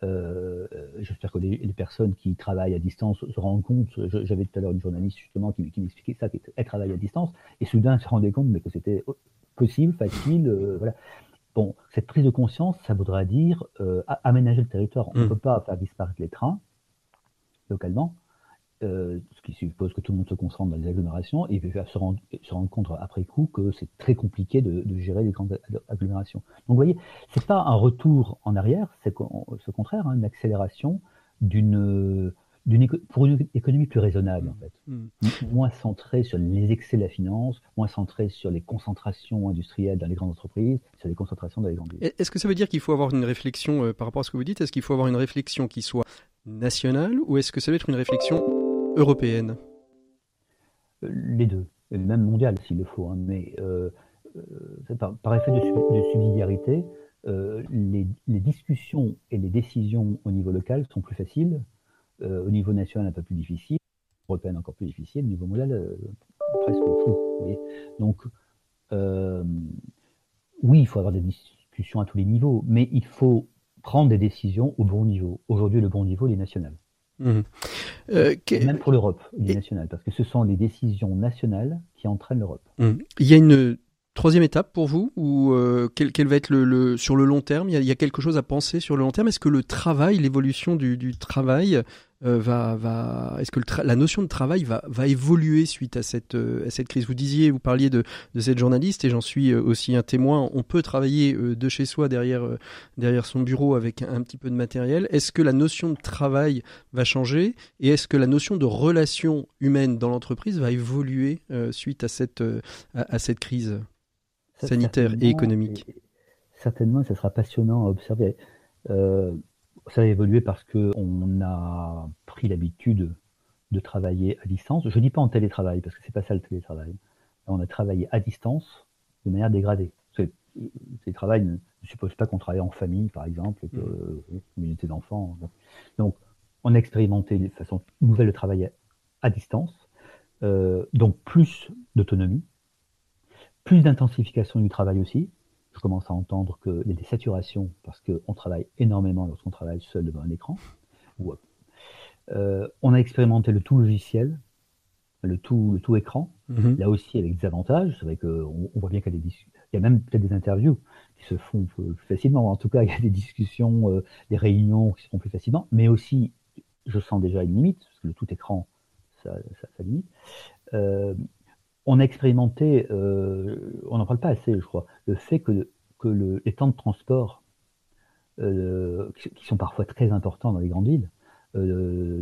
Euh, j'espère que les, personnes qui travaillent à distance se rendent compte. J'avais tout à l'heure une journaliste justement qui, m'expliquait ça, qu'elle travaille à distance, et soudain elle se rendait compte mais que c'était possible, facile. voilà. Bon, cette prise de conscience, ça voudra dire euh, aménager le territoire. On ne mm. peut pas faire disparaître les trains localement, euh, ce qui suppose que tout le monde se concentre dans les agglomérations et se rendre, se rendre compte après coup que c'est très compliqué de, gérer les grandes agglomérations. Donc vous voyez, c'est pas un retour en arrière, c'est au contraire hein, une accélération d'une pour une économie plus raisonnable, en fait. Mm. Moins centrée sur les excès de la finance, moins centrée sur les concentrations industrielles dans les grandes entreprises, sur les concentrations dans les grandes villes. Est-ce que ça veut dire qu'il faut avoir une réflexion, euh, par rapport à ce que vous dites, est-ce qu'il faut avoir une réflexion qui soit nationale ou est-ce que ça va être une réflexion européenne euh, Les deux, même mondiale s'il le faut, hein, mais euh, par, effet de, subsidiarité, les, les discussions et les décisions au niveau local sont plus faciles euh, au niveau national un peu plus difficile, européen encore plus difficile, au niveau mondial euh, presque flou. Donc, euh, oui, il faut avoir des discussions à tous les niveaux, mais il faut prendre des décisions au bon niveau. Aujourd'hui, le bon niveau, il est national. Mmh. Même pour l'Europe, il est national, parce que ce sont les décisions nationales qui entraînent l'Europe. Mmh. Il y a une troisième étape pour vous ou quel, va être le, sur le long terme? Il y, a, quelque chose à penser sur le long terme? Est-ce que le travail, l'évolution du, du, travail euh, va, va est-ce que la notion de travail va, va évoluer suite à cette, euh, à cette crise? Vous disiez, vous parliez de, de cette journaliste et j'en suis euh, aussi un témoin. On peut travailler de chez soi derrière, derrière son bureau avec un, petit peu de matériel. Est-ce que la notion de travail va changer et est-ce que la notion de relation humaine dans l'entreprise va évoluer suite à cette, à, cette crise sanitaire et économique? Certainement, ce sera passionnant à observer ça a évolué parce qu'on a pris l'habitude de travailler à distance. Je ne dis pas en télétravail, parce que c'est pas ça le télétravail. On a travaillé à distance de manière dégradée. Le télétravail ne, suppose pas qu'on travaille en famille, par exemple, que, mmh. communauté d'enfants. Donc, on a expérimenté de façon nouvelle de travailler à distance, euh, donc plus d'autonomie, plus d'intensification du travail aussi, je commence à entendre qu'il y a des saturations parce qu'on travaille énormément lorsqu'on travaille seul devant un écran. Euh, on a expérimenté le tout logiciel, le tout, le tout écran, mhm. là aussi avec des avantages. C'est vrai qu'on on voit bien qu'il y a, des, il y a même peut-être des interviews qui se font plus facilement. En tout cas, il y a des discussions, euh, des réunions qui se font plus facilement. Mais aussi, je sens déjà une limite, parce que le tout écran, ça, ça, limite. Euh, on a expérimenté, euh, on n'en parle pas assez, je crois, le fait que, les temps de transport, euh, qui, sont parfois très importants dans les grandes villes, euh,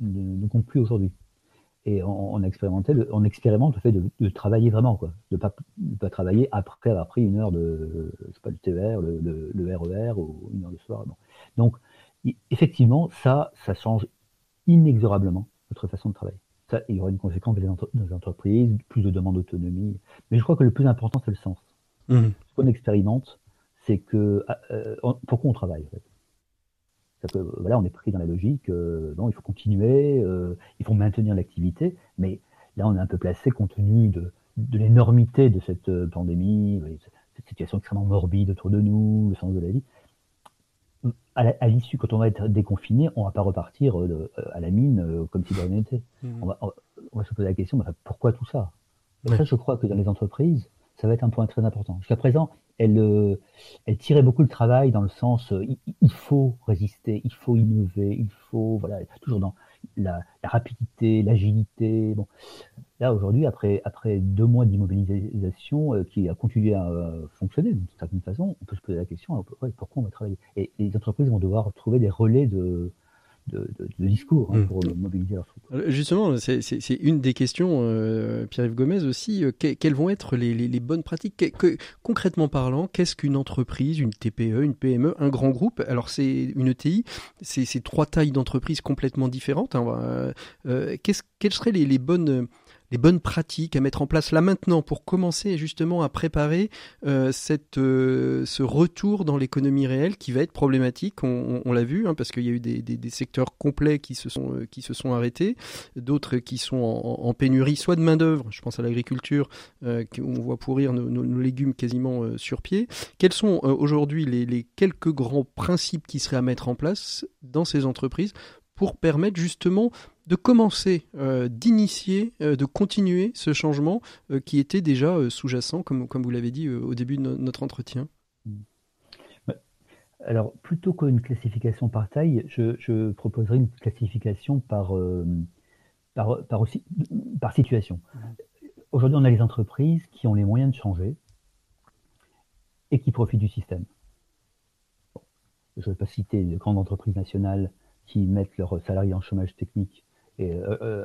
ne, comptent plus aujourd'hui. Et on, a expérimenté, on expérimente le fait de, travailler vraiment, de pas, pas travailler après avoir pris une heure de, je sais pas, le TER, le, RER e ou une heure de soir. Donc, effectivement, ça, ça change inexorablement notre façon de travailler il y aura une conséquence dans les entreprises, plus de demandes d'autonomie. Mais je crois que le plus important, c'est le sens. Mmh. Ce qu'on expérimente, c'est que euh, pourquoi on travaille voilà, on est pris dans la logique, euh, il faut continuer, euh, il faut maintenir l'activité, mais là, on est un peu placé compte tenu de, l'énormité de cette pandémie, cette situation extrêmement morbide autour de nous, le sens de la vie. À l'issue, quand on va être déconfiné, on va pas repartir à la mine comme si de rien n'était. Mmh. On, va, on, va, se poser la question, pourquoi tout ça? Ça, je crois que dans les entreprises, ça va être un point très important. Jusqu'à présent, elle, euh, elle tirait beaucoup le travail dans le sens euh, il, faut résister, il faut innover, il faut voilà toujours dans la, rapidité, l'agilité. Bon, là aujourd'hui après après deux mois d'immobilisation euh, qui a continué à fonctionner d'une certaine façon, on peut se poser la question pourquoi on va travailler? Et les entreprises vont devoir trouver des relais de de, discours hein, hmm. pour mobiliser leurs troupes. Justement, c'est une des questions, euh, Pierre-Yves Gomez aussi. Euh, quelles vont être les, bonnes pratiques? Concrètement parlant, qu'est-ce qu'une entreprise, une TPE, une PME, un grand groupe? Alors, c'est une ETI, c'est trois tailles d'entreprise complètement différentes. Hein, euh, quelles seraient les bonnes les bonnes pratiques à mettre en place là maintenant pour commencer justement à préparer euh, euh, ce retour dans l'économie réelle qui va être problématique. On, l'a vu hein, parce qu'il y a eu des, secteurs complets qui se sont, euh, qui se sont arrêtés, d'autres qui sont en, pénurie, soit de main d'œuvre. Je pense à l'agriculture, on voit pourrir nos, légumes quasiment sur pied. Quels sont aujourd'hui les quelques grands principes qui seraient à mettre en place dans ces entreprises pour permettre justement de commencer, euh, d'initier, euh, de continuer ce changement euh, qui était déjà sous-jacent, comme, vous l'avez dit au début de notre entretien Alors, plutôt qu'une classification par taille, je, proposerais une classification par, par, par, aussi, par situation. Aujourd'hui, on a les entreprises qui ont les moyens de changer et qui profitent du système. je ne vais pas citer de grandes entreprises nationales qui mettent leurs salariés en chômage technique et euh, euh,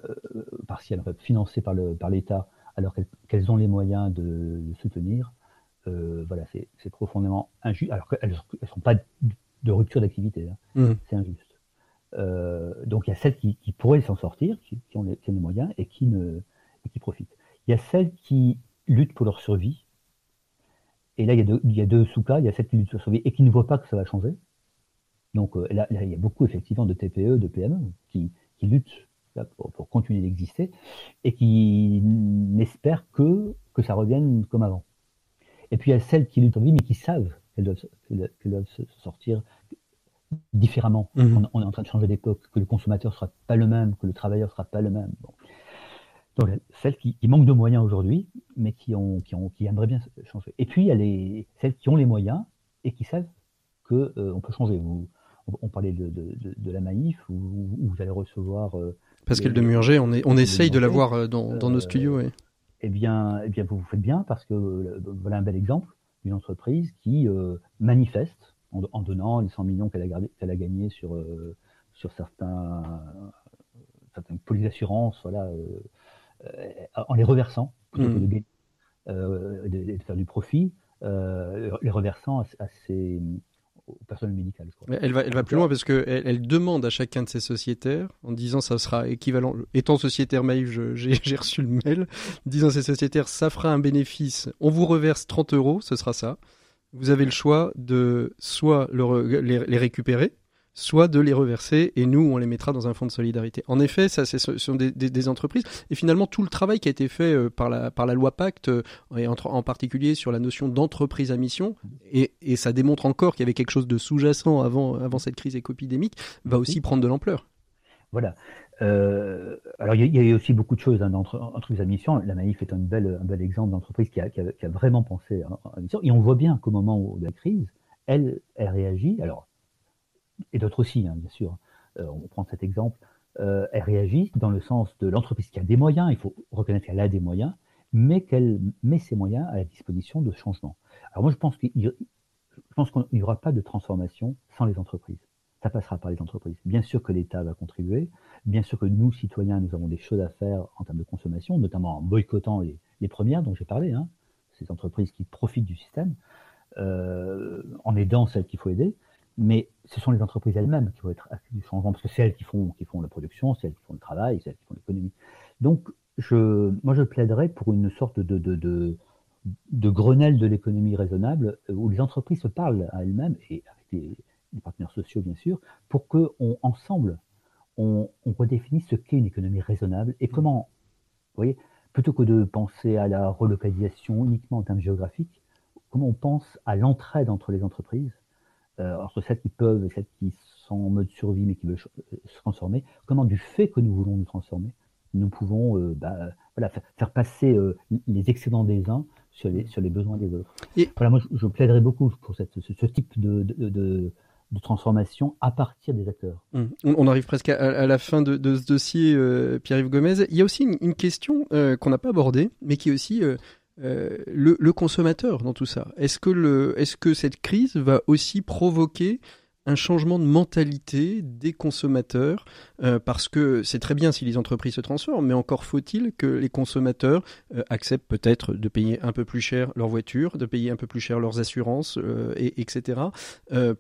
partiel, financé par le par l'État, alors qu'elles ont les moyens de, soutenir. Euh, voilà, c'est profondément injuste. Alors qu'elles ne sont pas de rupture d'activité, hein. mmh. c'est injuste. donc il y a celles qui, qui pourraient s'en sortir, qui, ont les, qui, ont les, moyens et qui ne et qui profitent. Il y a celles qui luttent pour leur survie. Et là, il y a deux, il y a deux sous-cas. Il y a celles qui luttent pour leur survie et qui ne voient pas que ça va changer. Donc là, là, il y a beaucoup effectivement de TPE, de PME qui, qui luttent pour, continuer d'exister, et qui n'espèrent que, que ça revienne comme avant. Et puis il y a celles qui luttent en vie, mais qui savent qu'elles doivent, doivent, se sortir différemment. Mhm. On, est en train de changer d'époque, que le consommateur sera pas le même, que le travailleur sera pas le même. Donc celles qui, manquent de moyens aujourd'hui, mais qui, ont, qui, ont, qui aimeraient bien changer. Et puis il y a les, celles qui ont les moyens et qui savent qu'on euh, on peut changer. Vous, on, parlait de, de, la Maïf, où, vous allez recevoir euh, Pascal de Murger, on, est, on essaye de l'avoir euh, dans, dans, nos euh, studios. Eh, bien, eh bien, vous vous faites bien parce que voilà un bel exemple d'une entreprise qui manifeste en, donnant les 100 millions qu'elle a, qu'elle a gagnés sur, sur certains, certaines polices d'assurance, voilà, en les reversant plutôt que de, mmh. de, de, faire du profit, les reversant à, ces, au personnel médical. Elle va, elle va plus loin parce qu'elle elle demande à chacun de ses sociétaires, en disant ça sera équivalent, étant sociétaire Maïf, j'ai reçu le mail, disant à ses sociétaires, ça fera un bénéfice, on vous reverse 30 euros, ce sera ça. Vous avez le choix de soit les récupérer, soit de les reverser et nous, on les mettra dans un fonds de solidarité. En effet, ça, ce sont des, entreprises et finalement tout le travail qui a été fait euh, par la, par la loi Pacte euh, et en, en, particulier sur la notion d'entreprise à mission et, et, ça démontre encore qu'il y avait quelque chose de sous-jacent avant, avant cette crise écopidémique va aussi prendre de l'ampleur. Voilà. Euh, alors il y, a aussi beaucoup de choses hein, dans entreprises à mission. La Maïf est un bel, un bel exemple d'entreprise qui a, qui, a, vraiment pensé à, mission. Et on voit bien qu'au moment de la crise, elle, elle réagit. Alors et d'autres aussi, hein, bien sûr. Euh, on prend cet exemple. Euh, elle réagit dans le sens de l'entreprise qui a des moyens, il faut reconnaître qu'elle a des moyens, mais qu'elle met ses moyens à la disposition de changement. Alors moi, je pense qu'il n'y aura pas de transformation sans les entreprises. Ça passera par les entreprises. Bien sûr que l'État va contribuer, bien sûr que nous, citoyens, nous avons des choses à faire en termes de consommation, notamment en boycottant les, les premières dont j'ai parlé, hein, ces entreprises qui profitent du système, euh, en aidant celles qu'il faut aider mais ce sont les entreprises elles-mêmes qui vont être actives du changement, parce que c'est elles qui font, qui font la production, c'est elles qui font le travail, c'est elles qui font l'économie. Donc, je, moi, je plaiderais pour une sorte de, de, de, de Grenelle de l'économie raisonnable, euh, où les entreprises se parlent à elles-mêmes, et avec les, partenaires sociaux, bien sûr, pour que on, ensemble, on, on redéfinisse ce qu'est une économie raisonnable et comment, vous voyez, plutôt que de penser à la relocalisation uniquement en termes géographiques, comment on pense à l'entraide entre les entreprises entre celles qui peuvent et celles qui sont en mode survie mais qui veulent se transformer, comment du fait que nous voulons nous transformer, nous pouvons bah, voilà, faire passer les excédents des uns sur les, sur les besoins des autres. Et... Voilà, moi, je, plaiderais beaucoup pour cette, ce, type de, de, de, transformation à partir des acteurs. Hum. On, arrive presque à, la fin de, ce dossier, euh, Pierre-Yves Gomez. Il y a aussi une, question euh, qu'on n'a pas abordée, mais qui est aussi euh, le, le, consommateur dans tout ça. Est-ce que, cette crise va aussi provoquer un changement de mentalité des consommateurs, euh, parce que c'est très bien si les entreprises se transforment, mais encore faut-il que les consommateurs euh, acceptent peut-être de payer un peu plus cher leur voiture, de payer un peu plus cher leurs assurances, euh, et, etc.,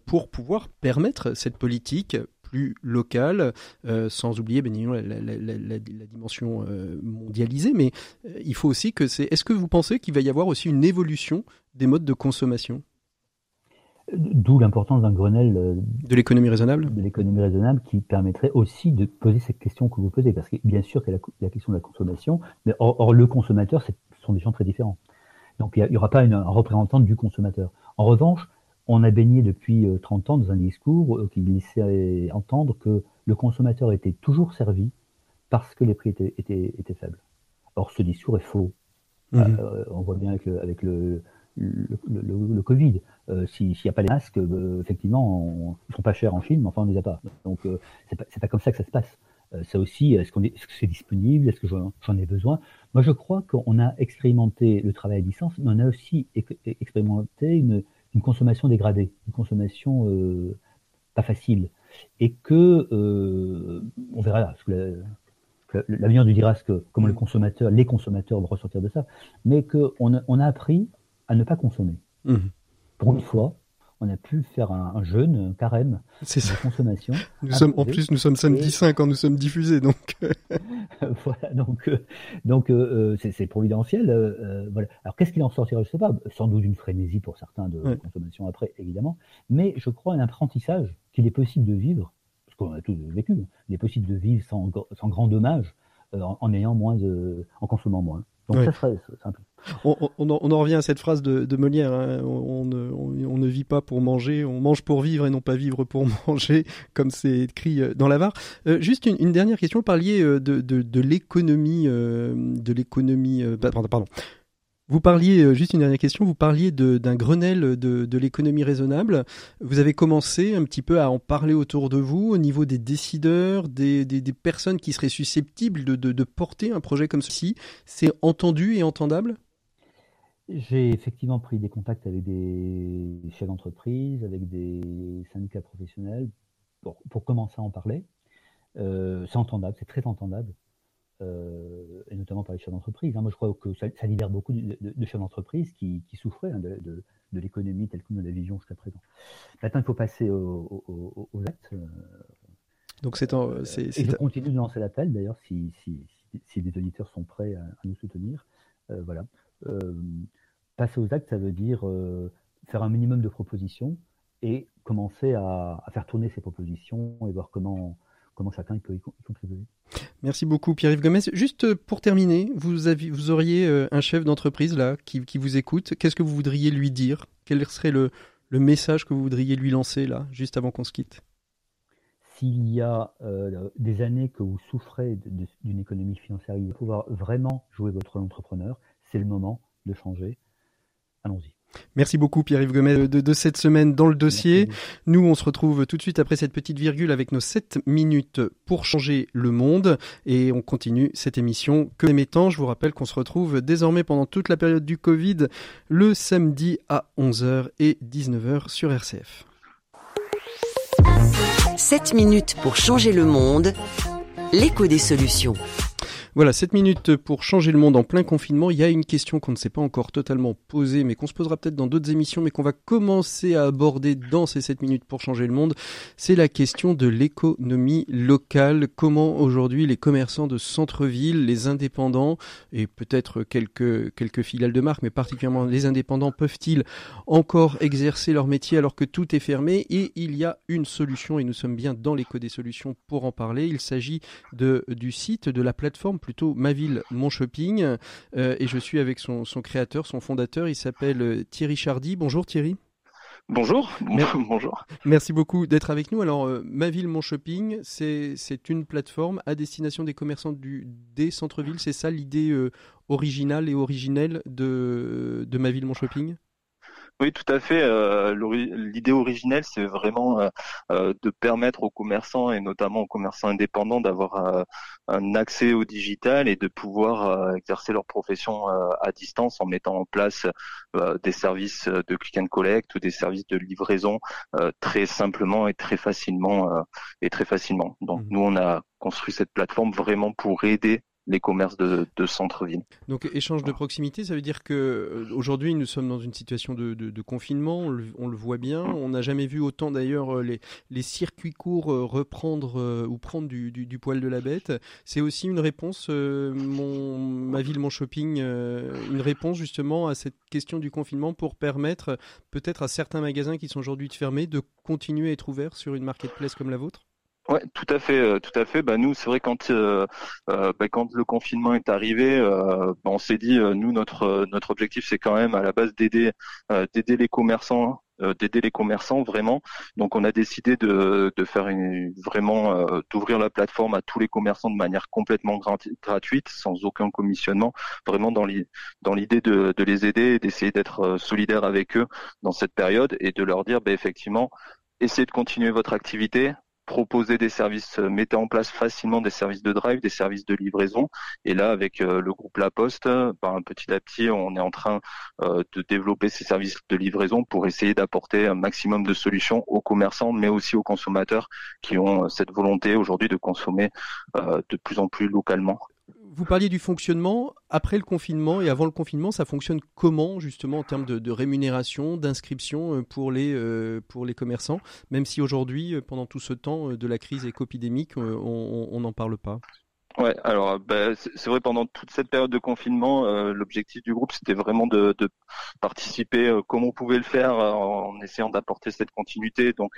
pour pouvoir permettre cette politique plus locale, sans oublier bien la, la, dimension mondialisée, mais il faut aussi que c'est... Est-ce que vous pensez qu'il va y avoir aussi une évolution des modes de consommation? D'où l'importance d'un Grenelle euh, de l'économie raisonnable? De l'économie raisonnable qui permettrait aussi de poser cette question que vous posez, parce que bien sûr qu'il y a la, question de la consommation, mais or, le consommateur, ce sont des gens très différents. Donc il n'y aura pas une, un représentant du consommateur. En revanche, on a baigné depuis 30 euh, ans dans un discours euh, qui laissait entendre que le consommateur était toujours servi parce que les prix étaient, étaient, étaient faibles. Or, ce discours est faux. Mmh. on voit bien avec le, avec le, le, le, Covid. Euh, S'il n'y a pas les masques, euh, effectivement, on, ils sont pas chers en Chine, mais enfin, on ne les a pas. Donc, euh, c'est pas, pas comme ça que ça se passe. Euh, ça aussi, est-ce qu'on est, -ce que c'est disponible? Est-ce que j'en ai besoin? Moi, je crois qu'on a expérimenté le travail à distance, mais on a aussi expérimenté une, une consommation dégradée, une consommation euh, pas facile. Et que, on verra là, l'avenir nous dira ce que, comment le consommateur, les consommateurs vont ressortir de ça, mais qu'on a, on a appris à ne pas consommer. Mhm. Pour une fois, on a pu faire un, jeûne, un carême de consommation. Nous sommes, en plus, nous sommes samedi 5 quand nous sommes diffusés, donc. voilà, donc, euh, donc euh, euh, c'est providentiel. voilà. Alors, qu'est-ce qu'il en sortira Je ne sais pas. Sans doute une frénésie pour certains de consommation après, évidemment. Mais je crois un apprentissage qu'il est possible de vivre, parce qu'on a tous vécu, il est possible de vivre sans, sans grand dommage en, ayant moins de, en consommant moins. Donc ça serait simple. On, on, en, revient à cette phrase de, de Molière hein. on, ne vit pas pour manger, on mange pour vivre et non pas vivre pour manger, comme c'est écrit euh, dans l'avare. Euh, juste une, dernière question, vous parliez euh, de, de, de l'économie, de l'économie, pardon, pardon, vous parliez, euh, juste une dernière question, vous parliez d'un Grenelle de, l'économie raisonnable. Vous avez commencé un petit peu à en parler autour de vous, au niveau des décideurs, des, personnes qui seraient susceptibles de, porter un projet comme ceci. C'est entendu et entendable? J'ai effectivement pris des contacts avec des chefs d'entreprise, avec des syndicats professionnels, pour, commencer à en parler. Euh, c'est entendable, c'est très entendable. Euh, et notamment par les chefs d'entreprise. Hein. Moi, je crois que ça, libère beaucoup de, chefs d'entreprise qui, souffraient hein, de, l'économie telle que nous la vision jusqu'à présent. Maintenant, il faut passer aux, actes. Euh, Donc, c'est euh, et je continue de lancer l'appel, d'ailleurs, si, si, si, les auditeurs sont prêts à, nous soutenir. voilà. passer aux actes, ça veut dire faire un minimum de propositions et commencer à, à, faire tourner ces propositions et voir comment comment chacun peut y contribuer. Merci beaucoup Pierre-Yves Gomez. Juste euh, pour terminer, vous, vous auriez euh, un chef d'entreprise là qui, vous écoute. Qu'est-ce que vous voudriez lui dire? Quel serait le, message que vous voudriez lui lancer là, juste avant qu'on se quitte? S'il y a euh, des années que vous souffrez d'une économie financière, il pouvoir vraiment jouer votre rôle d'entrepreneur. C'est le moment de changer. Allons-y. Merci beaucoup Pierre-Yves Gomez de, cette semaine dans le dossier. Nous, on se retrouve tout de suite après cette petite virgule avec nos 7 minutes pour changer le monde et on continue cette émission que émettant. Je vous rappelle qu'on se retrouve désormais pendant toute la période du Covid le samedi à 11h et 19h sur RCF. 7 minutes pour changer le monde. L'écho des solutions. Voilà, 7 minutes pour changer le monde en plein confinement. Il y a une question qu'on ne s'est pas encore totalement posée, mais qu'on se posera peut-être dans d'autres émissions, mais qu'on va commencer à aborder dans ces 7 minutes pour changer le monde. C'est la question de l'économie locale. Comment aujourd'hui les commerçants de centre-ville, les indépendants, et peut-être quelques, filiales de marque, mais particulièrement les indépendants, peuvent-ils encore exercer leur métier alors que tout est fermé? Et il y a une solution, et nous sommes bien dans l'éco des solutions pour en parler. Il s'agit du site, de la plateforme plutôt Ma Ville, Mon Shopping. Euh, et je suis avec son, créateur, son fondateur. Il s'appelle euh, Thierry Chardy. Bonjour Thierry. Bonjour, bonjour. Merci beaucoup d'être avec nous. Alors, Ma Ville, Mon Shopping, c'est une plateforme à destination des commerçants du, des centres-villes. C'est ça l'idée originale et originelle de, de Ma Ville, Mon Shopping? Oui, tout à fait. Euh, l'idée originelle, c'est vraiment euh, euh, de permettre aux commerçants et notamment aux commerçants indépendants d'avoir un accès au digital et de pouvoir exercer leur profession à distance en mettant en place des services de click and collect ou des services de livraison très simplement et très facilement et très facilement. Donc mmh. nous, on a construit cette plateforme vraiment pour aider les commerces de, centre-ville. Donc échange de proximité, ça veut dire que euh, aujourd'hui nous sommes dans une situation de, confinement, on le, voit bien. On n'a jamais vu autant d'ailleurs euh, les, circuits courts euh, reprendre ou prendre du, poil de la bête. C'est aussi une réponse, mon, ma ville, mon shopping, une réponse justement à cette question du confinement pour permettre peut-être à certains magasins qui sont aujourd'hui fermés de continuer à être ouverts sur une marketplace comme la vôtre? Ouais, tout à fait, euh, tout à fait. Bah nous, c'est vrai quand euh, euh, bah, quand le confinement est arrivé, bah, on s'est dit nous notre notre objectif c'est quand même à la base d'aider d'aider les commerçants d'aider les commerçants vraiment. Donc on a décidé de, de faire une, vraiment d'ouvrir la plateforme à tous les commerçants de manière complètement gratuite, sans aucun commissionnement, vraiment dans l'idée de, de les aider et d'essayer d'être solidaire avec eux dans cette période et de leur dire bah, effectivement essayez de continuer votre activité, proposer des services, euh, mettez en place facilement des services de drive, des services de livraison. Et là, avec euh, le groupe La Poste, ben, petit à petit, on est en train euh, de développer ces services de livraison pour essayer d'apporter un maximum de solutions aux commerçants, mais aussi aux consommateurs qui ont cette volonté aujourd'hui de consommer de plus en plus localement vous parliez du fonctionnement. Après le confinement et avant le confinement, ça fonctionne comment justement en termes de, rémunération, d'inscription euh, pour les, euh, pour les commerçants, même si aujourd'hui, euh, pendant tout ce temps de la crise éco-épidémique, on n'en parle pas? Ouais, alors bah, c'est vrai pendant toute cette période de confinement, euh, l'objectif du groupe c'était vraiment de, de participer euh, comme on pouvait le faire euh, en essayant d'apporter cette continuité, donc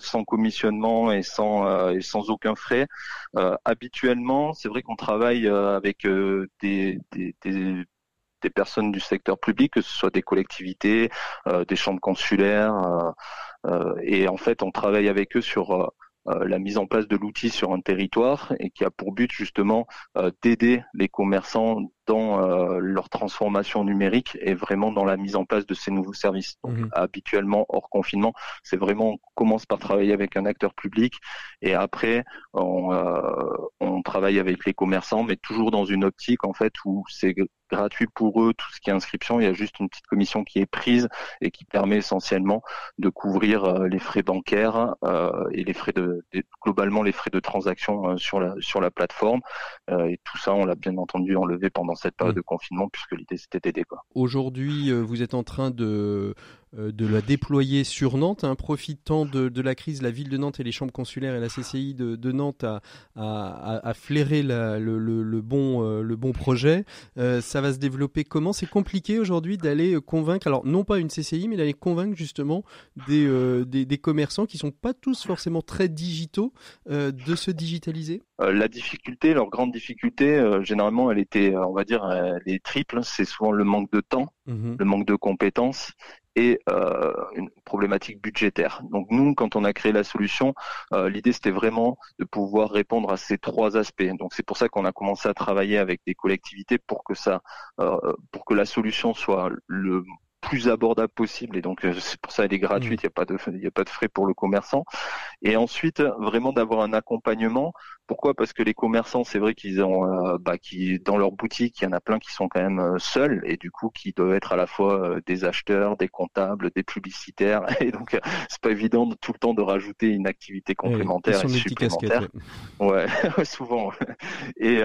sans commissionnement et sans et sans aucun frais. habituellement, c'est vrai qu'on travaille avec des, des, des des personnes du secteur public, que ce soit des collectivités, des chambres consulaires, et en fait on travaille avec eux sur euh, la mise en place de l'outil sur un territoire et qui a pour but justement euh, d'aider les commerçants dans euh, leur transformation numérique et vraiment dans la mise en place de ces nouveaux services. Donc, mhm. habituellement, hors confinement, c'est vraiment on commence par travailler avec un acteur public et après on, euh, on travaille avec les commerçants, mais toujours dans une optique en fait où c'est gratuit pour eux tout ce qui est inscription. Il y a juste une petite commission qui est prise et qui permet essentiellement de couvrir euh, les frais bancaires et les frais de, globalement les frais de transaction sur la sur la plateforme. et tout ça, on l'a bien entendu enlevé pendant cette période mm. de confinement, puisque l'idée c'était d'aider. Aujourd'hui, euh, vous êtes en train de euh, de la déployer sur Nantes. Hein, profitant de, la crise, la ville de Nantes et les chambres consulaires et la CCI de, Nantes a, flairé le, bon, euh, le bon projet. Euh, ça va se développer comment? C'est compliqué aujourd'hui d'aller convaincre, alors non pas une CCI, mais d'aller convaincre justement des, des, commerçants qui sont pas tous forcément très digitaux de se digitaliser? La difficulté, leur grande difficulté, généralement, elle était, on va dire, elle est triple. C'est souvent le manque de temps, mmh le manque de compétences et euh, une problématique budgétaire. Donc nous, quand on a créé la solution, euh, l'idée c'était vraiment de pouvoir répondre à ces trois aspects. Donc c'est pour ça qu'on a commencé à travailler avec des collectivités pour que ça, euh, pour que la solution soit le plus abordable possible et donc euh, c'est pour ça elle est gratuite, mmh. il n'y a pas de il y a pas de frais pour le commerçant. Et ensuite vraiment d'avoir un accompagnement pourquoi? Parce que les commerçants, c'est vrai qu'ils ont, euh, bah, qui dans leur boutique, il y en a plein qui sont quand même euh, seuls et du coup qui doivent être à la fois euh, des acheteurs, des comptables, des publicitaires et donc c'est pas évident de, tout le temps de rajouter une activité complémentaire et, supplémentaire. Ouais, souvent. Et,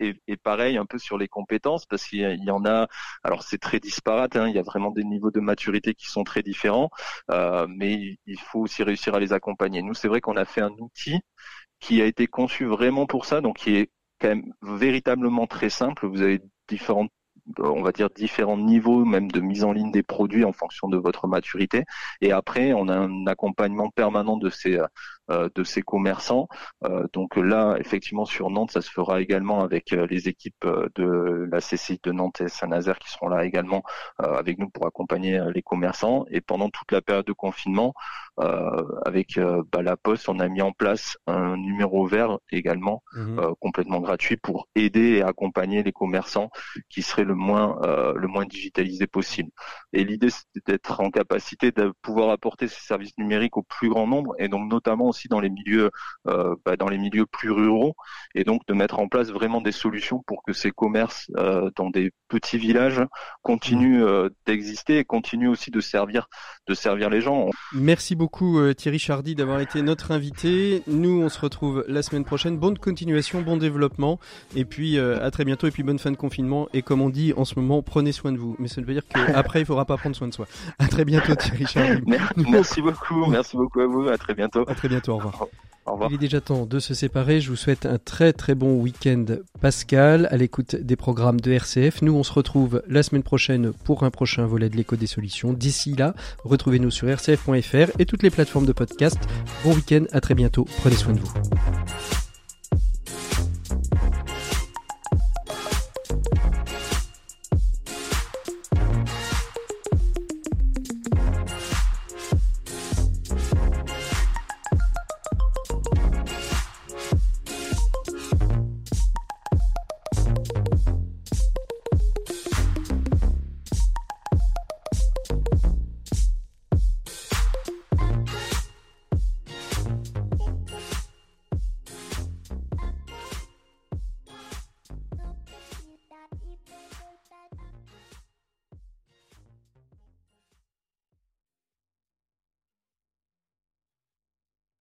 et, et, pareil un peu sur les compétences parce qu'il y en a. Alors c'est très disparate. Hein, il y a vraiment des niveaux de maturité qui sont très différents, mais il faut aussi réussir à les accompagner. Nous, c'est vrai qu'on a fait un outil qui a été conçu vraiment pour ça, donc qui est quand même véritablement très simple. Vous avez différentes on va dire différents niveaux même de mise en ligne des produits en fonction de votre maturité et après on a un accompagnement permanent de ces de ces commerçants. donc là, effectivement, sur Nantes, ça se fera également avec les équipes de la CCI de Nantes et Saint-Nazaire qui seront là également avec nous pour accompagner les commerçants. Et pendant toute la période de confinement, avec bah, la Poste, on a mis en place un numéro vert également mmh complètement gratuit pour aider et accompagner les commerçants qui seraient le moins le moins digitalisés possible. Et l'idée, c'est d'être en capacité de pouvoir apporter ces services numériques au plus grand nombre, et donc notamment aussi dans les milieux, euh, bah, dans les milieux plus ruraux, et donc de mettre en place vraiment des solutions pour que ces commerces euh, dans des petits villages continuent euh, d'exister et continuent aussi de servir, de servir les gens. Merci beaucoup Thierry Chardy d'avoir été notre invité. Nous, on se retrouve la semaine prochaine. Bonne continuation, bon développement, et puis à très bientôt, et puis bonne fin de confinement. Et comme on dit en ce moment, prenez soin de vous. Mais ça ne veut dire qu'après, il faudra pas prendre soin de soi. À très bientôt, Thierry Charlie. Merci beaucoup. Merci beaucoup à vous. À très bientôt. À très bientôt. Au revoir. Au revoir. Il est déjà temps de se séparer. Je vous souhaite un très très bon week-end Pascal à l'écoute des programmes de RCF. Nous, on se retrouve la semaine prochaine pour un prochain volet de l'écho des solutions. D'ici là, retrouvez-nous sur rcf.fr et toutes les plateformes de podcast. Bon week-end, à très bientôt. Prenez soin de vous.